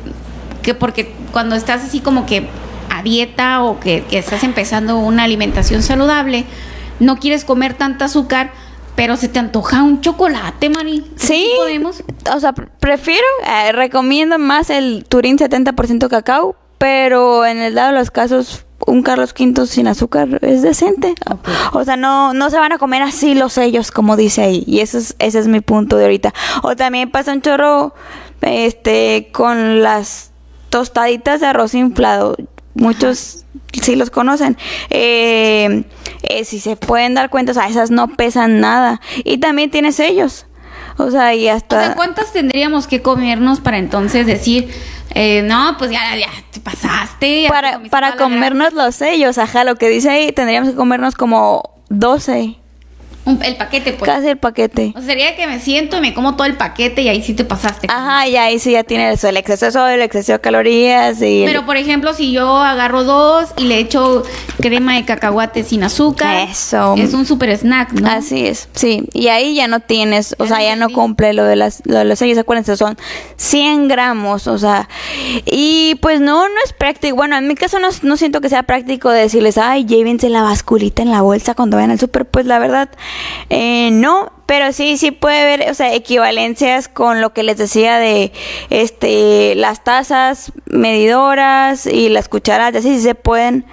[SPEAKER 1] que porque cuando estás así como que a dieta o que, estás empezando una alimentación saludable, no quieres comer tanta azúcar, pero se te antoja un chocolate, Mari.
[SPEAKER 5] Sí. podemos? O sea, prefiero, eh, recomiendo más el Turín 70% cacao, pero en el dado de los casos un Carlos V sin azúcar es decente. O sea, no, no se van a comer así los sellos, como dice ahí. Y eso es, ese es mi punto de ahorita. O también pasa un chorro este con las tostaditas de arroz inflado. Muchos sí los conocen. Eh, eh, si se pueden dar cuenta, o sea, esas no pesan nada. Y también tiene sellos. O sea, y hasta...
[SPEAKER 1] O sea, ¿cuántas tendríamos que comernos para entonces decir eh, no, pues ya, ya te pasaste.
[SPEAKER 5] para para comernos los sellos, ajá, lo que dice ahí, tendríamos que comernos como 12
[SPEAKER 1] el paquete, pues.
[SPEAKER 5] Casi el paquete.
[SPEAKER 1] O sea, sería que me siento y me como todo el paquete y ahí sí te pasaste.
[SPEAKER 5] Ajá, y ahí sí ya tienes el exceso de sodio, el exceso de calorías y...
[SPEAKER 1] Pero, por ejemplo, si yo agarro dos y le echo crema de cacahuate sin azúcar...
[SPEAKER 5] Eso.
[SPEAKER 1] Es un super snack, ¿no?
[SPEAKER 5] Así es, sí. Y ahí ya no tienes, o sea, ya no cumple lo de, las, lo de los sellos, acuérdense, son 100 gramos, o sea... Y pues no, no es práctico. Bueno, en mi caso no, no siento que sea práctico decirles, ay, llévense la basculita en la bolsa cuando vayan al súper. Pues la verdad eh, no, pero sí, sí puede haber, o sea, equivalencias con lo que les decía de este las tazas medidoras y las cucharadas, así sí se pueden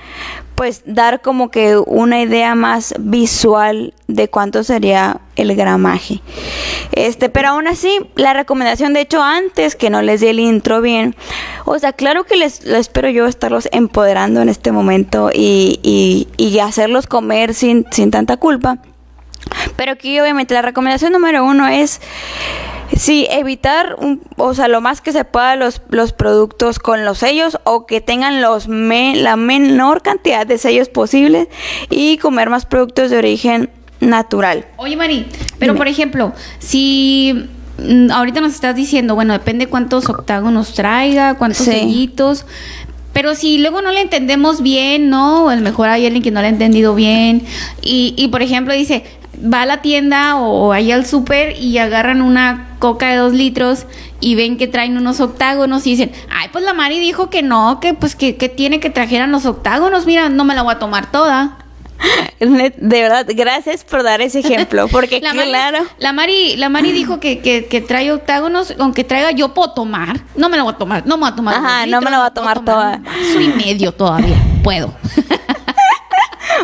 [SPEAKER 5] pues dar como que una idea más visual de cuánto sería el gramaje. Este, pero aún así, la recomendación, de hecho, antes que no les di el intro bien, o sea, claro que les, espero yo estarlos empoderando en este momento y, y, y hacerlos comer sin, sin tanta culpa. Pero aquí obviamente la recomendación número uno es Sí, evitar, o sea, lo más que se pueda los, los productos con los sellos o que tengan los la menor cantidad de sellos posibles y comer más productos de origen natural.
[SPEAKER 1] Oye, Mari, pero por ejemplo, si mm, ahorita nos estás diciendo, bueno, depende cuántos octágonos traiga, cuántos sellitos, pero si luego no le entendemos bien, ¿no? O a lo mejor hay alguien que no le ha entendido bien y, y por ejemplo dice, va a la tienda o, ahí al súper y agarran una coca de dos litros y ven que traen unos octágonos y dicen, ay, pues la Mari dijo que no, que pues que, tiene que trajeran los octágonos, mira, no me la voy a tomar toda. [laughs]
[SPEAKER 5] De verdad, gracias por dar ese ejemplo, porque [laughs]
[SPEAKER 1] la
[SPEAKER 5] claro.
[SPEAKER 1] la Mari, la Mari [clears throat] dijo que, que, trae octágonos, aunque traiga yo puedo tomar, no me la voy a tomar, no me voy a tomar.
[SPEAKER 5] Ajá, no me la voy a tomar toda.
[SPEAKER 1] Soy medio todavía, puedo. [laughs]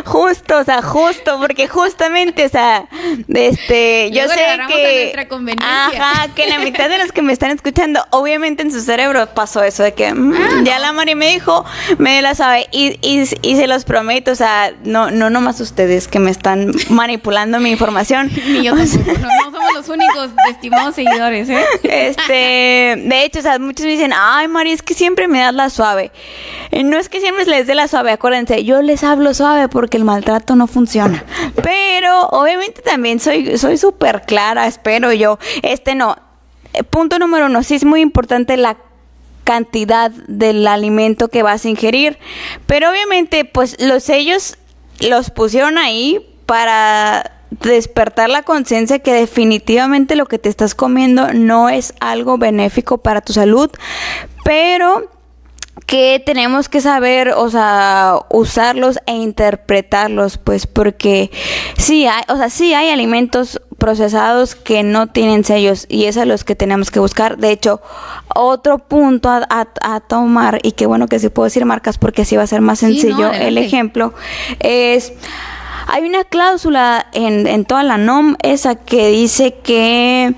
[SPEAKER 5] justo, o sea, justo, porque justamente, o sea, este, yo sé que, ajá, que la mitad de los que me están escuchando, obviamente en su cerebro pasó eso de que mm, ah, ya la Mari me dijo, me la sabe, y, y, y, se los prometo, o sea, no, no nomás ustedes que me están manipulando mi información. [laughs]
[SPEAKER 1] Ni yo tampoco, no, no, somos los únicos estimados seguidores, ¿eh?
[SPEAKER 5] Este, de hecho, o sea, muchos me dicen, ay, Mari, es que siempre me das la suave. Eh, no es que siempre les dé la suave, acuérdense, yo les hablo suave porque el maltrato no funciona. Pero obviamente también soy soy súper clara, espero yo. Este no. Eh, punto número uno, sí es muy importante la cantidad del alimento que vas a ingerir. Pero obviamente, pues los sellos los pusieron ahí para despertar la conciencia que definitivamente lo que te estás comiendo no es algo benéfico para tu salud, pero que tenemos que saber, o sea, usarlos e interpretarlos, pues porque sí hay, o sea, sí hay alimentos procesados que no tienen sellos y es a los que tenemos que buscar. De hecho, otro punto a, tomar y qué bueno que sí puedo decir marcas porque así va a ser más sencillo el ejemplo es hay una cláusula en, en toda la NOM esa que dice que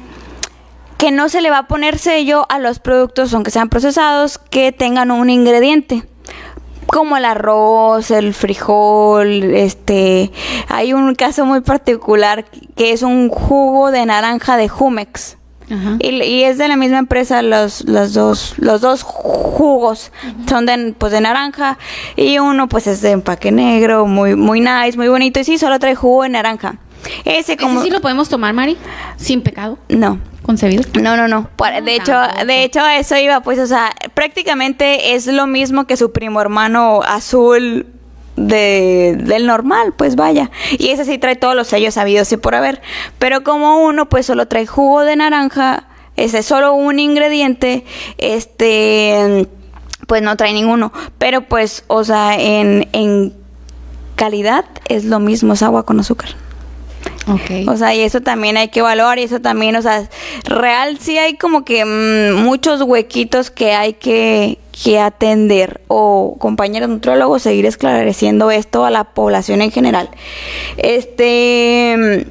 [SPEAKER 5] que no se le va a poner sello a los productos, aunque sean procesados, que tengan un ingrediente. Como el arroz, el frijol, este, hay un caso muy particular que es un jugo de naranja de Jumex. Y, es de la misma empresa los, los dos los dos jugos. Son de pues de naranja y uno pues es de empaque negro muy muy nice muy bonito. Y sí solo trae jugo de naranja
[SPEAKER 1] ese como ¿Ese sí lo podemos tomar Mari sin pecado
[SPEAKER 5] no
[SPEAKER 1] concebido.
[SPEAKER 5] No, no, no. De hecho, de hecho eso iba, pues, o sea, prácticamente es lo mismo que su primo hermano azul de, del normal, pues vaya. Y ese sí trae todos los sellos sabidos y por haber. Pero como uno, pues solo trae jugo de naranja, ese es solo un ingrediente, este, pues no trae ninguno. Pero pues, o sea, en, en calidad es lo mismo, es agua con azúcar. O sea, y eso también hay que evaluar y eso también, o sea, real sí hay como que mm, muchos huequitos que hay que, que atender o compañeros nutrólogos seguir esclareciendo esto a la población en general. Este...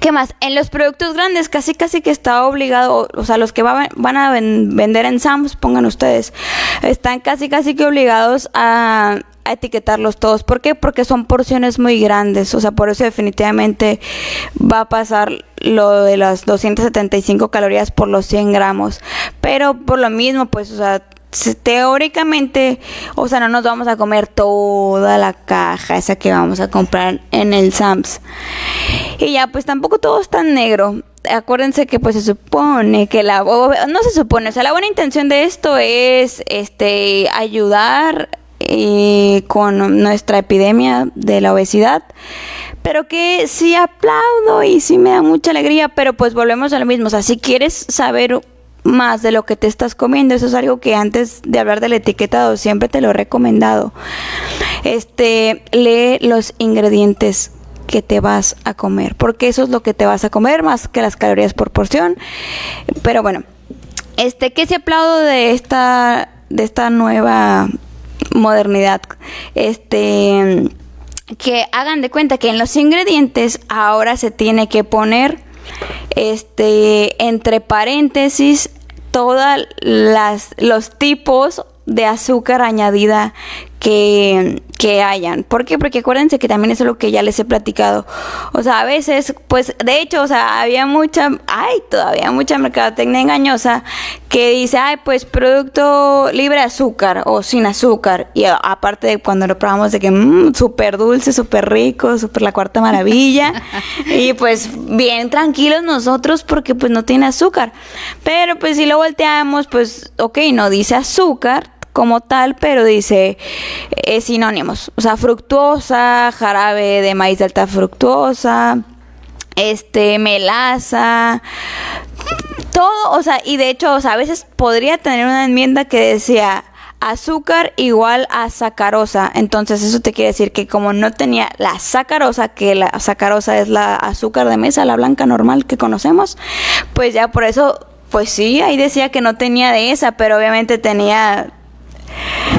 [SPEAKER 5] ¿Qué más? En los productos grandes casi casi que está obligado, o sea, los que van a vender en Sam's, pongan ustedes, están casi casi que obligados a, a etiquetarlos todos. ¿Por qué? Porque son porciones muy grandes. O sea, por eso definitivamente va a pasar lo de las 275 calorías por los 100 gramos. Pero por lo mismo, pues, o sea, teóricamente, o sea, no nos vamos a comer toda la caja esa que vamos a comprar en el Sams. Y ya, pues tampoco todo es tan negro. Acuérdense que pues se supone que la no se supone, o sea, la buena intención de esto es este ayudar eh, con nuestra epidemia de la obesidad, pero que sí aplaudo y sí me da mucha alegría, pero pues volvemos a lo mismo, o sea, si quieres saber más de lo que te estás comiendo, eso es algo que antes de hablar del etiquetado siempre te lo he recomendado. Este, lee los ingredientes que te vas a comer, porque eso es lo que te vas a comer más que las calorías por porción. Pero bueno, este, ¿qué se aplaudo de esta de esta nueva modernidad. Este que hagan de cuenta que en los ingredientes ahora se tiene que poner este entre paréntesis todas las los tipos de azúcar añadida que, que hayan. ¿Por qué? Porque acuérdense que también eso es lo que ya les he platicado. O sea, a veces, pues, de hecho, o sea, había mucha, hay todavía mucha mercadotecnia engañosa que dice, ay, pues, producto libre de azúcar o sin azúcar. Y aparte de cuando lo probamos de que, mmm, súper dulce, súper rico, súper la cuarta maravilla. [laughs] y pues, bien tranquilos nosotros porque pues no tiene azúcar. Pero pues si lo volteamos, pues, ok, no dice azúcar, como tal, pero dice eh, sinónimos. O sea, fructuosa, jarabe de maíz de alta fructuosa, este, melaza, todo, o sea, y de hecho, o sea, a veces podría tener una enmienda que decía azúcar igual a sacarosa. Entonces eso te quiere decir que como no tenía la sacarosa, que la sacarosa es la azúcar de mesa, la blanca normal que conocemos, pues ya por eso, pues sí, ahí decía que no tenía de esa, pero obviamente tenía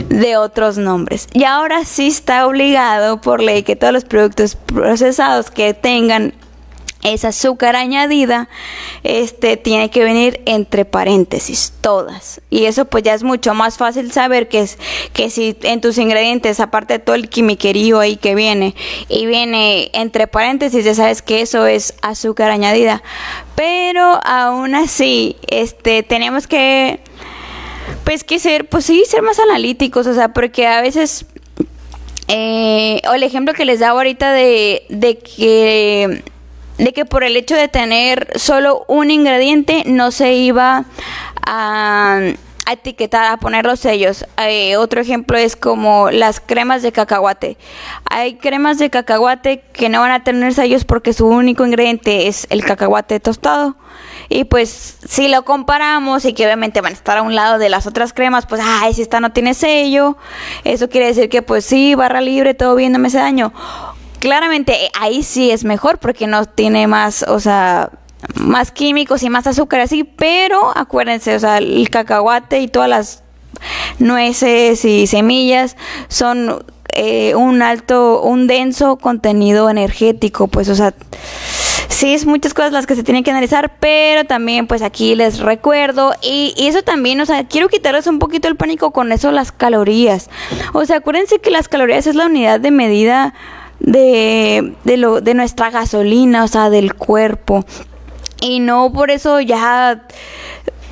[SPEAKER 5] de otros nombres. Y ahora sí está obligado por ley que todos los productos procesados que tengan esa azúcar añadida, este tiene que venir entre paréntesis, todas. Y eso pues ya es mucho más fácil saber que es que si en tus ingredientes, aparte de todo el quimiquerío ahí que viene, y viene entre paréntesis, ya sabes que eso es azúcar añadida. Pero aún así, este tenemos que pues que ser, pues sí, ser más analíticos, o sea, porque a veces eh, o el ejemplo que les daba ahorita de, de que de que por el hecho de tener solo un ingrediente no se iba a, etiquetar, a poner los sellos. Eh, otro ejemplo es como las cremas de cacahuate. Hay cremas de cacahuate que no van a tener sellos porque su único ingrediente es el cacahuate tostado. Y pues si lo comparamos y que obviamente van a estar a un lado de las otras cremas, pues, ay, si esta no tiene sello, eso quiere decir que pues sí, barra libre, todo bien, no me hace daño claramente eh, ahí sí es mejor porque no tiene más, o sea, más químicos y más azúcar así, pero acuérdense, o sea, el cacahuate y todas las nueces y semillas son eh, un alto, un denso contenido energético, pues, o sea, sí es muchas cosas las que se tienen que analizar, pero también pues aquí les recuerdo y, y, eso también, o sea, quiero quitarles un poquito el pánico con eso las calorías. O sea, acuérdense que las calorías es la unidad de medida de, de, lo, de nuestra gasolina, o sea, del cuerpo. Y no por eso ya,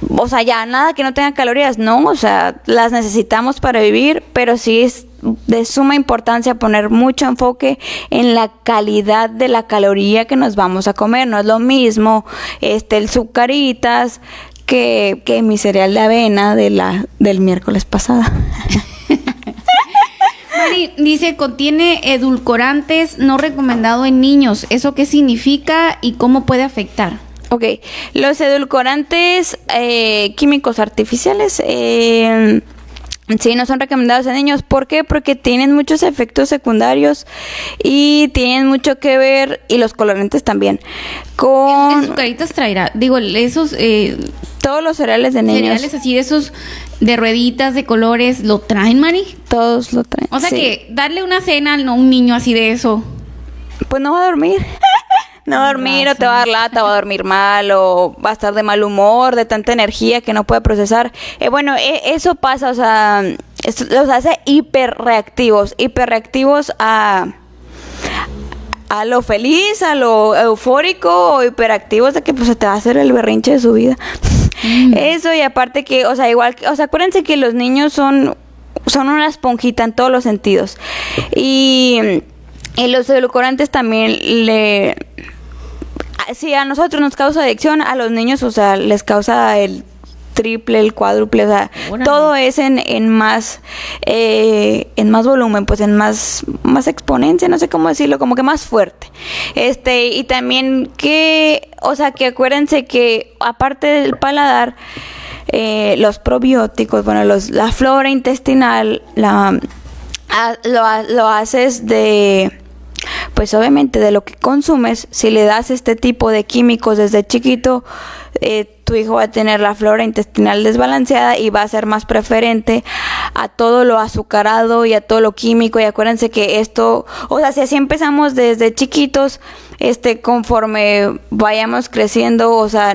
[SPEAKER 5] o sea, ya nada que no tenga calorías, no, o sea, las necesitamos para vivir, pero sí es de suma importancia poner mucho enfoque en la calidad de la caloría que nos vamos a comer. No es lo mismo este el sucaritas que, que mi cereal de avena de la, del miércoles pasado. [laughs]
[SPEAKER 1] dice, contiene edulcorantes no recomendado en niños. ¿Eso qué significa y cómo puede afectar?
[SPEAKER 5] Ok, los edulcorantes eh, químicos artificiales eh, sí no son recomendados en niños. ¿Por qué? Porque tienen muchos efectos secundarios y tienen mucho que ver, y los colorantes también, con...
[SPEAKER 1] ¿Qué traerá? Digo, esos... Eh,
[SPEAKER 5] todos los cereales de niños.
[SPEAKER 1] Cereales así de esos de rueditas de colores, ¿lo traen, Mari?
[SPEAKER 5] Todos lo traen.
[SPEAKER 1] O sea que darle una cena a un niño así de eso.
[SPEAKER 5] Pues no va a dormir. [laughs] no dormir o te va a dar lata, va a dormir mal o va a estar de mal humor, de tanta energía que no puede procesar. Eh, bueno, e, eso pasa, o sea, los hace hiperreactivos, hiperreactivos a a lo feliz, a lo eufórico o hiperactivos de que pues se te va a hacer el berrinche de su vida. Mm. [laughs] Eso y aparte que, o sea, igual, o sea, acuérdense que los niños son, son una esponjita en todos los sentidos. Y, y los edulcorantes también le... Si a nosotros nos causa adicción, a los niños, o sea, les causa el triple, el cuádruple, o sea, todo es en, en más eh, en más volumen, pues en más más exponencia, no sé cómo decirlo, como que más fuerte. Este, y también que, o sea, que acuérdense que aparte del paladar eh, los probióticos, bueno, los, la flora intestinal la lo, lo haces de pues obviamente de lo que consumes, si le das este tipo de químicos desde chiquito, eh, tu hijo va a tener la flora intestinal desbalanceada y va a ser más preferente a todo lo azucarado y a todo lo químico. Y acuérdense que esto, o sea, si así empezamos desde chiquitos, este, conforme vayamos creciendo, o sea,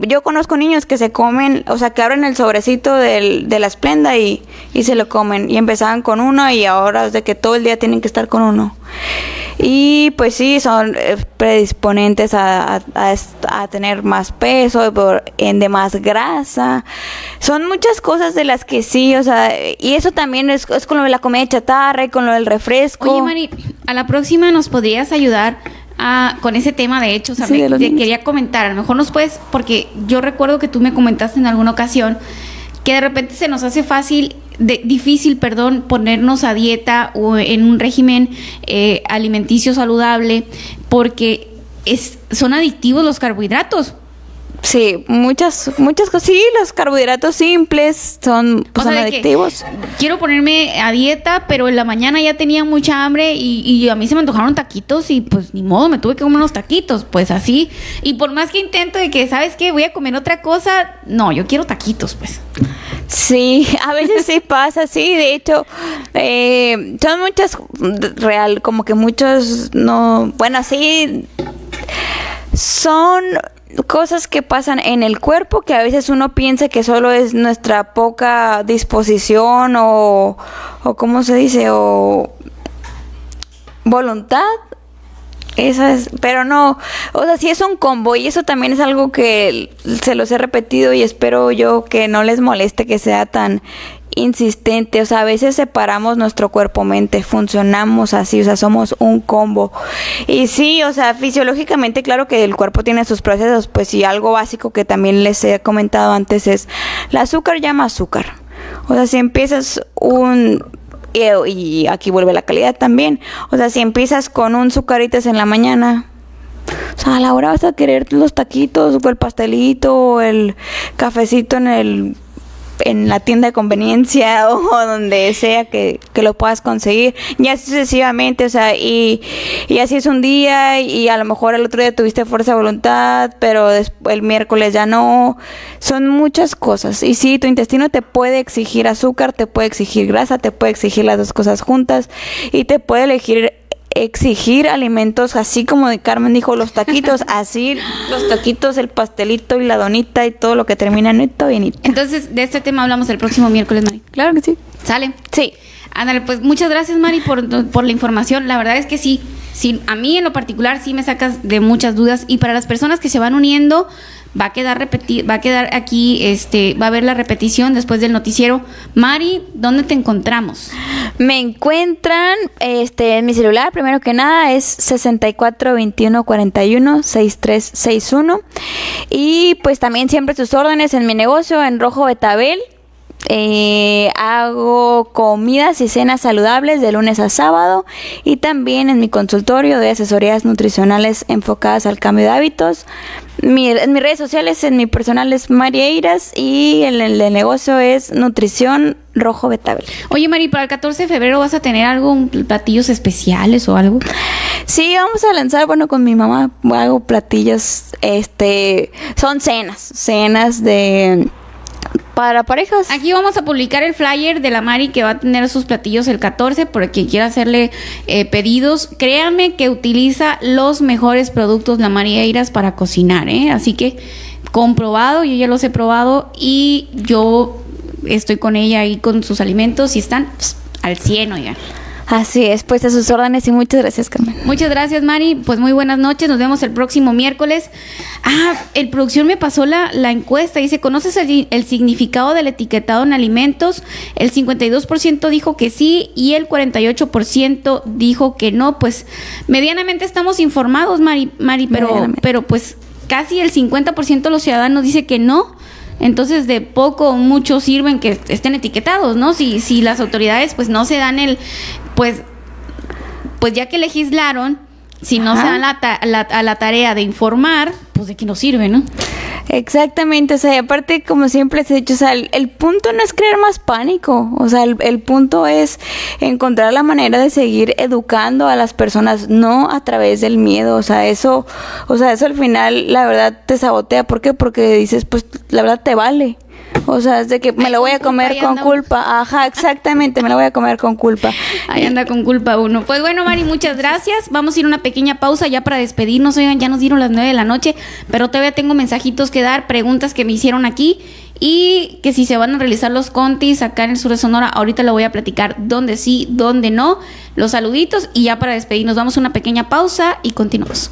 [SPEAKER 5] yo conozco niños que se comen, o sea, que abren el sobrecito de la esplenda y, se lo comen. Y empezaban con uno y ahora es de que todo el día tienen que estar con uno. Y pues sí, son eh, predisponentes a, tener más peso, por ende más grasa. Son muchas cosas de las que sí, o sea, y eso también es, es con lo de la comida chatarra y con lo del refresco.
[SPEAKER 1] Oye, Mari, a la próxima nos podrías ayudar Ah, con ese tema, de hecho, o sea, te quería comentar, a lo mejor nos puedes, porque yo recuerdo que tú me comentaste en alguna ocasión que de repente se nos hace fácil, de, difícil, perdón, ponernos a dieta o en un régimen eh, alimenticio saludable, porque es, son adictivos los carbohidratos.
[SPEAKER 5] Sí, muchas, muchas cosas. Sí, los carbohidratos simples son, pues, adictivos.
[SPEAKER 1] Quiero ponerme a dieta, pero en la mañana ya tenía mucha hambre y, y, a mí se me antojaron taquitos y pues ni modo, me tuve que comer unos taquitos, pues así. Y por más que intento de que, ¿sabes qué? Voy a comer otra cosa, no, yo quiero taquitos, pues.
[SPEAKER 5] Sí, a veces sí [laughs] pasa, sí, de hecho, eh, son muchas, real, como que muchos no, bueno, sí, son cosas que pasan en el cuerpo que a veces uno piensa que solo es nuestra poca disposición o, o ¿cómo se dice? o voluntad esa es, pero no, o sea, sí es un combo y eso también es algo que se los he repetido y espero yo que no les moleste que sea tan insistente, o sea, a veces separamos nuestro cuerpo-mente, funcionamos así, o sea, somos un combo. Y sí, o sea, fisiológicamente, claro que el cuerpo tiene sus procesos, pues sí, algo básico que también les he comentado antes es, el azúcar llama azúcar. O sea, si empiezas un y, aquí vuelve la calidad también. O sea, si empiezas con un sucaritas en la mañana, o sea, a la hora vas a querer los taquitos o el pastelito o el cafecito en el en la tienda de conveniencia [laughs] o donde sea que, lo puedas conseguir, ya sucesivamente, o sea, y, y, así es un día y a lo mejor el otro día tuviste fuerza de voluntad, pero el miércoles ya no, son muchas cosas. Y sí, tu intestino te puede exigir azúcar, te puede exigir grasa, te puede exigir las dos cosas juntas y te puede elegir exigir alimentos así como de Carmen dijo los taquitos, [laughs] así los taquitos, el pastelito y la donita y todo lo que termina en esto y
[SPEAKER 1] Entonces, de este tema hablamos el próximo miércoles, Mari.
[SPEAKER 5] Claro que sí.
[SPEAKER 1] ¿Sale?
[SPEAKER 5] Sí.
[SPEAKER 1] Ándale, pues muchas gracias, Mari, por, por la información. La verdad es que sí, sí, a mí en lo particular sí me sacas de muchas dudas y para las personas que se van uniendo, va a quedar repetir, va a quedar aquí, este, va a haber la repetición después del noticiero. Mari, ¿dónde te encontramos?
[SPEAKER 5] Me encuentran este en mi celular, primero que nada es 64 21 41 6361 y pues también siempre sus órdenes en mi negocio en Rojo Betabel. Eh, hago comidas y cenas saludables de lunes a sábado y también en mi consultorio de asesorías nutricionales enfocadas al cambio de hábitos. Mi, en mis redes sociales, en mi personal es Marieiras y el de negocio es Nutrición Rojo Betabel.
[SPEAKER 1] Oye, Mari, para el 14 de febrero vas a tener algo, platillos especiales o algo?
[SPEAKER 5] Sí, vamos a lanzar, bueno, con mi mamá hago platillos, este, son cenas, cenas de para parejas.
[SPEAKER 1] Aquí vamos a publicar el flyer de la Mari que va a tener sus platillos el 14 por quien quiera hacerle eh, pedidos. Créanme que utiliza los mejores productos la Mari Eiras para cocinar, ¿eh? Así que comprobado, yo ya los he probado y yo estoy con ella ahí con sus alimentos y están al 100, oigan.
[SPEAKER 5] Así es, pues a sus órdenes y muchas gracias, Carmen.
[SPEAKER 1] Muchas gracias, Mari. Pues muy buenas noches, nos vemos el próximo miércoles. Ah, el producción me pasó la, la encuesta, dice, ¿conoces el, el, significado del etiquetado en alimentos? El 52% dijo que sí y el 48% dijo que no. Pues medianamente estamos informados, Mari, Mari pero, pero pues casi el 50% de los ciudadanos dice que no. Entonces, de poco o mucho sirven que estén etiquetados, ¿no? Si, si las autoridades pues no se dan el, pues, pues ya que legislaron, si no se dan la, a la tarea de informar, pues de qué nos sirve, ¿no?
[SPEAKER 5] Exactamente, o sea, y aparte, como siempre se ha dicho, o sea, el, punto no es crear más pánico, o sea, el, el, punto es encontrar la manera de seguir educando a las personas, no a través del miedo, o sea, eso, o sea, eso al final, la verdad, te sabotea, ¿por qué? Porque dices, pues, la verdad te vale, o sea, es de que me lo voy a comer con culpa. Ajá, exactamente, me lo voy a comer con culpa.
[SPEAKER 1] Ahí anda con culpa uno. Pues bueno, Mari, muchas gracias. Vamos a ir a una pequeña pausa ya para despedirnos. Oigan, ya nos dieron las nueve de la noche, pero todavía tengo mensajitos que dar, preguntas que me hicieron aquí y que si se van a realizar los contis acá en el sur de Sonora, ahorita lo voy a platicar dónde sí, dónde no, los saluditos y ya para despedirnos vamos a una pequeña pausa y continuamos.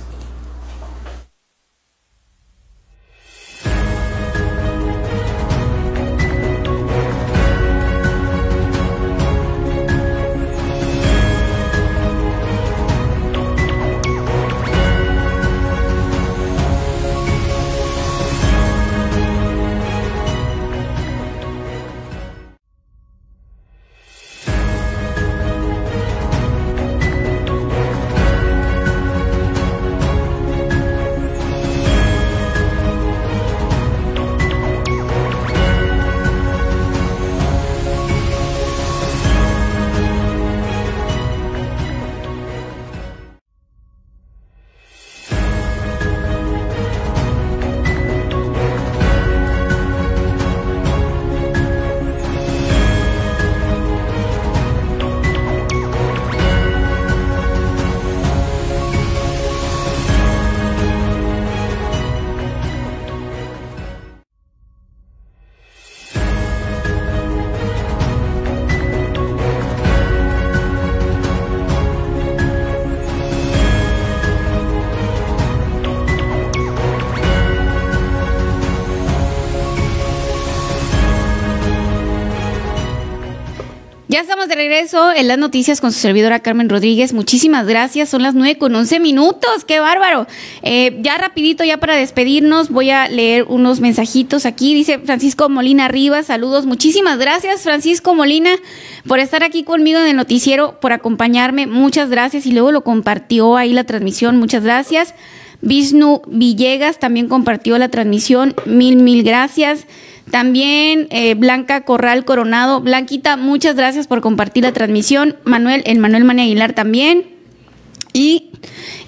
[SPEAKER 1] En las noticias con su servidora Carmen Rodríguez. Muchísimas gracias. Son las nueve con once minutos. ¡Qué bárbaro! Eh, ya rapidito, ya para despedirnos, voy a leer unos mensajitos aquí. Dice Francisco Molina Rivas, saludos. Muchísimas gracias, Francisco Molina, por estar aquí conmigo en el noticiero, por acompañarme. Muchas gracias. Y luego lo compartió ahí la transmisión. Muchas gracias. Vishnu Villegas también compartió la transmisión. Mil, mil gracias. También eh, Blanca Corral Coronado. Blanquita, muchas gracias por compartir la transmisión. Manuel, el Manuel Mani Aguilar también. Y,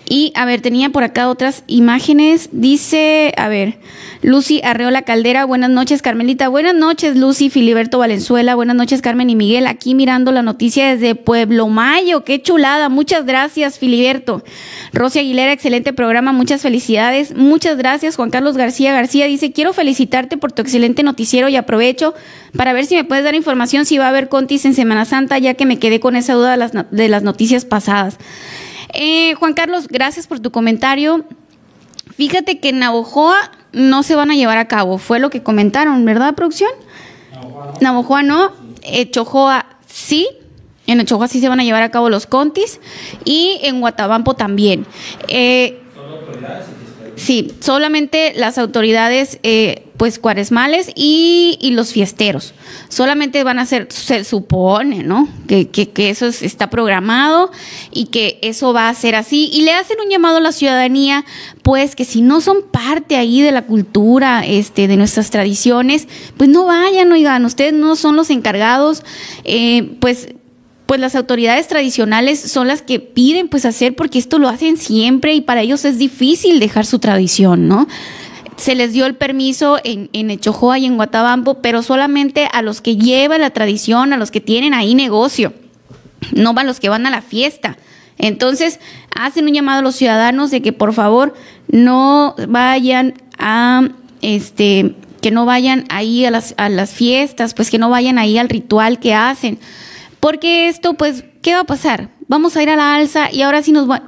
[SPEAKER 1] y, a ver, tenía por acá otras imágenes. Dice, a ver, Lucy Arreola Caldera, buenas noches, Carmelita. Buenas noches, Lucy Filiberto Valenzuela. Buenas noches, Carmen y Miguel. Aquí mirando la noticia desde Pueblo Mayo. Qué chulada. Muchas gracias, Filiberto. Rosy Aguilera, excelente programa. Muchas felicidades. Muchas gracias, Juan Carlos García García. Dice, quiero felicitarte por tu excelente noticiero y aprovecho para ver si me puedes dar información si va a haber contis en Semana Santa, ya que me quedé con esa duda de las, de las noticias pasadas. Eh, Juan Carlos, gracias por tu comentario. Fíjate que en Navojoa no se van a llevar a cabo, fue lo que comentaron, ¿verdad, producción? Navojoa no, Echojoa sí, en Echojoa sí se van a llevar a cabo los contis y en Guatabampo también. Eh, Sí, solamente las autoridades, eh, pues cuaresmales y, y, los fiesteros. Solamente van a ser, se supone, ¿no? Que, que, que, eso está programado y que eso va a ser así. Y le hacen un llamado a la ciudadanía, pues que si no son parte ahí de la cultura, este, de nuestras tradiciones, pues no vayan, oigan, ustedes no son los encargados, eh, pues pues las autoridades tradicionales son las que piden pues hacer porque esto lo hacen siempre y para ellos es difícil dejar su tradición, ¿no? Se les dio el permiso en, en Echojoa y en Guatabampo, pero solamente a los que llevan la tradición, a los que tienen ahí negocio, no a los que van a la fiesta. Entonces, hacen un llamado a los ciudadanos de que por favor no vayan a este que no vayan ahí a las, a las fiestas, pues que no vayan ahí al ritual que hacen porque esto, pues, ¿qué va a pasar? Vamos a ir a la alza y ahora sí nos va...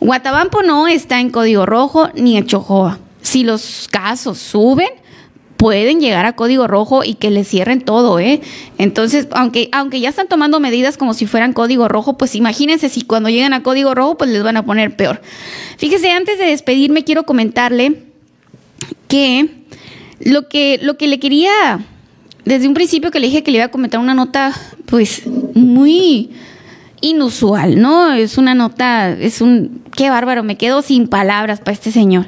[SPEAKER 1] Guatabampo no está en código rojo ni en Chojoa. Si los casos suben, pueden llegar a código rojo y que le cierren todo, ¿eh? Entonces, aunque, aunque ya están tomando medidas como si fueran código rojo, pues imagínense si cuando llegan a código rojo, pues les van a poner peor. Fíjese, antes de despedirme, quiero comentarle que lo que, lo que le quería desde un principio que le dije que le iba a comentar una nota, pues, muy inusual, ¿no? Es una nota, es un, qué bárbaro, me quedo sin palabras para este señor.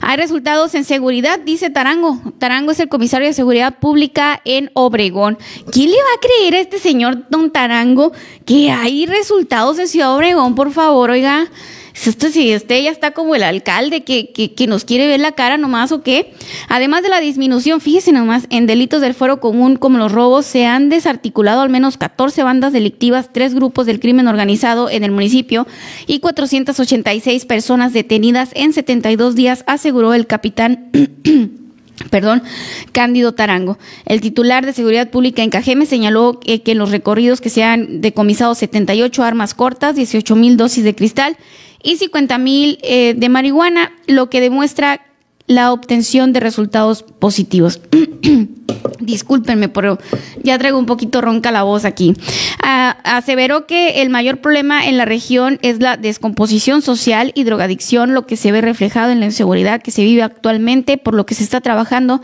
[SPEAKER 1] Hay resultados en seguridad, dice Tarango. Tarango es el comisario de seguridad pública en Obregón. ¿Quién le va a creer a este señor, don Tarango, que hay resultados en Ciudad Obregón, por favor, oiga? Esto si ya está como el alcalde que, que, nos quiere ver la cara nomás o qué. Además de la disminución, fíjese nomás, en delitos del foro común como los robos, se han desarticulado al menos 14 bandas delictivas, tres grupos del crimen organizado en el municipio y 486 personas detenidas en 72 días, aseguró el capitán. [clears throat] Perdón, Cándido Tarango. El titular de Seguridad Pública en Cajeme señaló que, que en los recorridos que se han decomisado 78 armas cortas, 18 mil dosis de cristal y 50 mil eh, de marihuana, lo que demuestra la obtención de resultados positivos. [clears throat] Discúlpenme, pero ya traigo un poquito ronca la voz aquí. Aseveró que el mayor problema en la región es la descomposición social y drogadicción, lo que se ve reflejado en la inseguridad que se vive actualmente, por lo que se está trabajando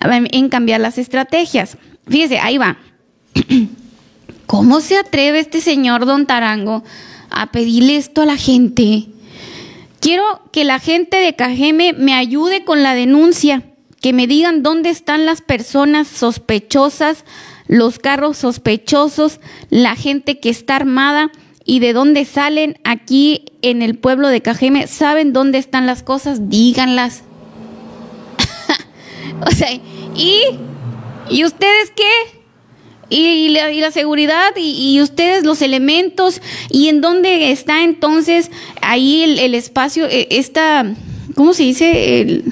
[SPEAKER 1] en cambiar las estrategias. Fíjese, ahí va. [clears throat] ¿Cómo se atreve este señor don Tarango a pedirle esto a la gente. Quiero que la gente de Cajeme me ayude con la denuncia, que me digan dónde están las personas sospechosas, los carros sospechosos, la gente que está armada y de dónde salen aquí en el pueblo de Cajeme. ¿Saben dónde están las cosas? Díganlas. [laughs] o sea, ¿y, ¿y ustedes qué? Y la, seguridad y, ustedes los elementos y en dónde está entonces ahí el, espacio, eh, esta, ¿cómo se dice?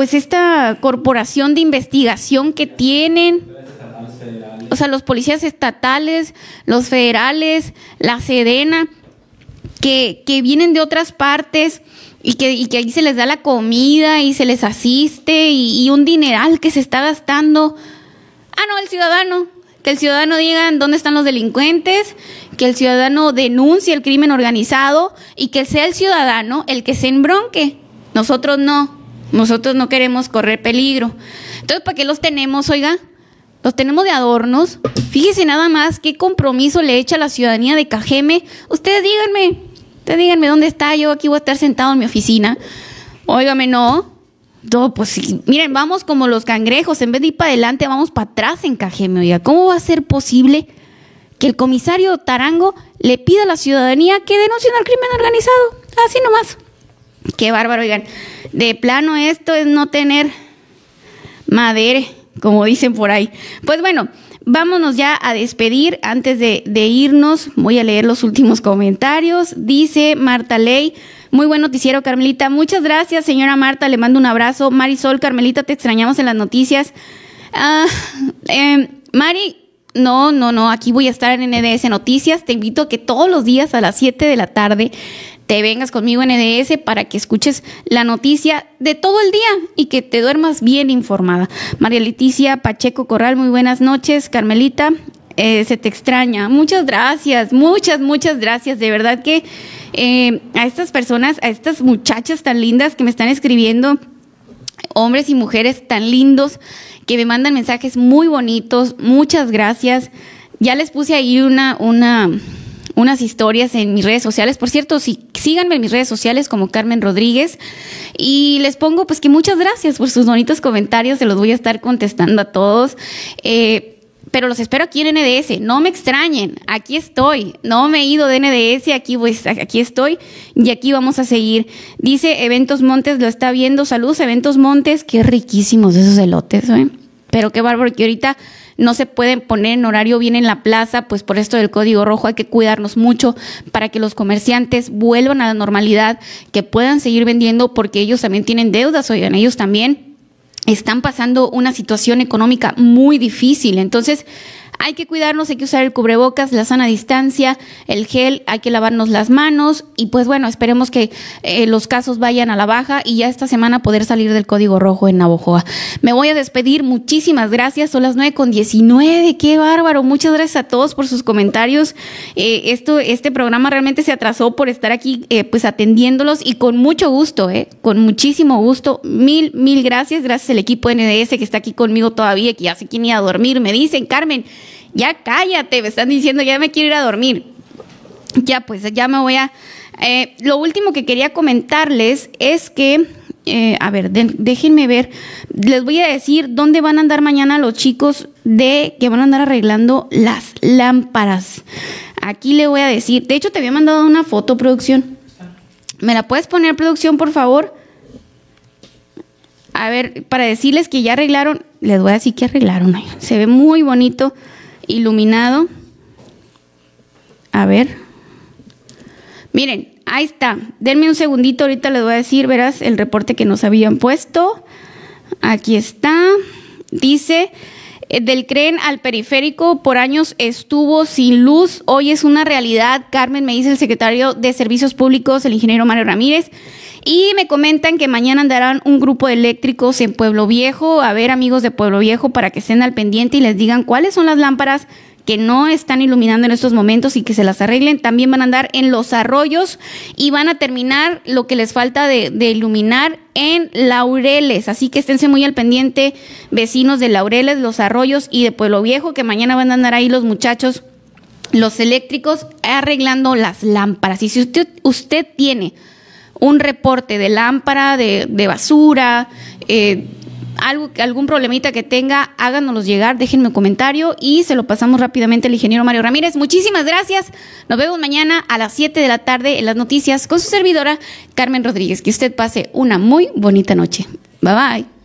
[SPEAKER 1] pues esta corporación de investigación que tienen. O sea, los policías estatales, los federales, la Sedena, que, que vienen de otras partes y que, y que ahí se les da la comida y se les asiste y, y un dineral que se está gastando Ah, no, el ciudadano. que el ciudadano diga dónde están los delincuentes, que el ciudadano denuncie el crimen organizado y que sea el ciudadano el que se embronque. Nosotros no, nosotros no queremos correr peligro. Entonces, ¿para qué los tenemos, oiga? Los tenemos de adornos. Fíjese nada más qué compromiso le echa la ciudadanía de Cajeme. Ustedes díganme, ustedes díganme dónde está. Yo aquí voy a estar sentado en mi oficina. Óigame, no. No, pues sí. Miren, vamos como los cangrejos. En vez de ir para adelante, vamos para atrás en Cajeme. Oiga, ¿cómo va a ser posible que el comisario Tarango le pida a la ciudadanía que denuncien al crimen organizado? Así nomás. Qué bárbaro, oigan. De plano, esto es no tener madere como dicen por ahí. Pues bueno, vámonos ya a despedir. Antes de, irnos, voy a leer los últimos comentarios. Dice Marta Ley. Muy buen noticiero, Carmelita. Muchas gracias, señora Marta. Le mando un abrazo. Marisol, Carmelita, te extrañamos en las noticias. Ah, em, Mari, no, no, no. Aquí voy a estar en NDS Noticias. Te invito a que todos los días a las 7 de la tarde te vengas conmigo en EDS para que escuches la noticia de todo el día y que te duermas bien informada. María Leticia Pacheco Corral, muy buenas noches. Carmelita, eh, se te extraña. Muchas gracias, muchas, muchas gracias. De verdad que eh, a estas personas, a estas muchachas tan lindas que me están escribiendo, hombres y mujeres tan lindos que me mandan mensajes muy bonitos, muchas gracias. Ya les puse ahí una, una, unas historias en mis redes sociales. Por cierto, sí, síganme en mis redes sociales como Carmen Rodríguez y les pongo pues que muchas gracias por sus bonitos comentarios, se los voy a estar contestando a todos. Eh, pero los espero aquí en NDS, no me extrañen, aquí estoy, no me he ido de NDS, aquí, pues, aquí estoy y aquí vamos a seguir. Dice Eventos Montes, lo está viendo, saludos Eventos Montes, qué riquísimos esos elotes, ¿eh? pero qué bárbaro que ahorita no se pueden poner en horario bien en la plaza, pues por esto del código rojo. Hay que cuidarnos mucho para que los comerciantes vuelvan a la normalidad, que puedan seguir vendiendo porque ellos también tienen deudas, oigan, ellos también están pasando una situación económica muy difícil. Entonces, hay que cuidarnos, hay que usar el cubrebocas, la sana distancia, el gel, hay que lavarnos las manos y pues bueno, esperemos que eh, los casos vayan a la baja y ya esta semana poder salir del código rojo en Navojoa. Me voy a despedir, muchísimas gracias, son las 9 con 19, qué bárbaro, muchas gracias a todos por sus comentarios. Eh, esto, este programa realmente se atrasó por estar aquí eh, pues atendiéndolos y con mucho gusto, eh, con muchísimo gusto, mil, mil gracias, gracias al equipo NDS que está aquí conmigo todavía, que ya sé quién iba a dormir, me dicen, Carmen, ya cállate, me están diciendo, ya me quiero ir a dormir. Ya, pues ya me voy a... Eh, lo último que quería comentarles es que, eh, a ver, déjenme ver, les voy a decir dónde van a andar mañana los chicos de que van a andar arreglando las lámparas. Aquí le voy a decir, de hecho te había mandado una foto, producción. ¿Me la puedes poner, producción, por favor? A ver, para decirles que ya arreglaron, les voy a decir que arreglaron. Se ve muy bonito iluminado. A ver. Miren, ahí está. Denme un segundito, ahorita les voy a decir, verás, el reporte que nos habían puesto. Aquí está. Dice, eh, del CREN al periférico por años estuvo sin luz, hoy es una realidad. Carmen me dice el secretario de Servicios Públicos, el ingeniero Mario Ramírez. Y me comentan que mañana andarán un grupo de eléctricos en Pueblo Viejo, a ver amigos de Pueblo Viejo, para que estén al pendiente y les digan cuáles son las lámparas que no están iluminando en estos momentos y que se las arreglen. También van a andar en los arroyos y van a terminar lo que les falta de, iluminar en Laureles. Así que esténse muy al pendiente, vecinos de Laureles, los arroyos y de Pueblo Viejo, que mañana van a andar ahí los muchachos, los eléctricos, arreglando las lámparas. Y si usted, usted tiene un reporte de lámpara, de, basura, eh, algo, algún problemita que tenga, háganoslos llegar, déjenme un comentario y se lo pasamos rápidamente al ingeniero Mario Ramírez. Muchísimas gracias. Nos vemos mañana a las 7 de la tarde en las noticias con su servidora Carmen Rodríguez. Que usted pase una muy bonita noche. Bye bye.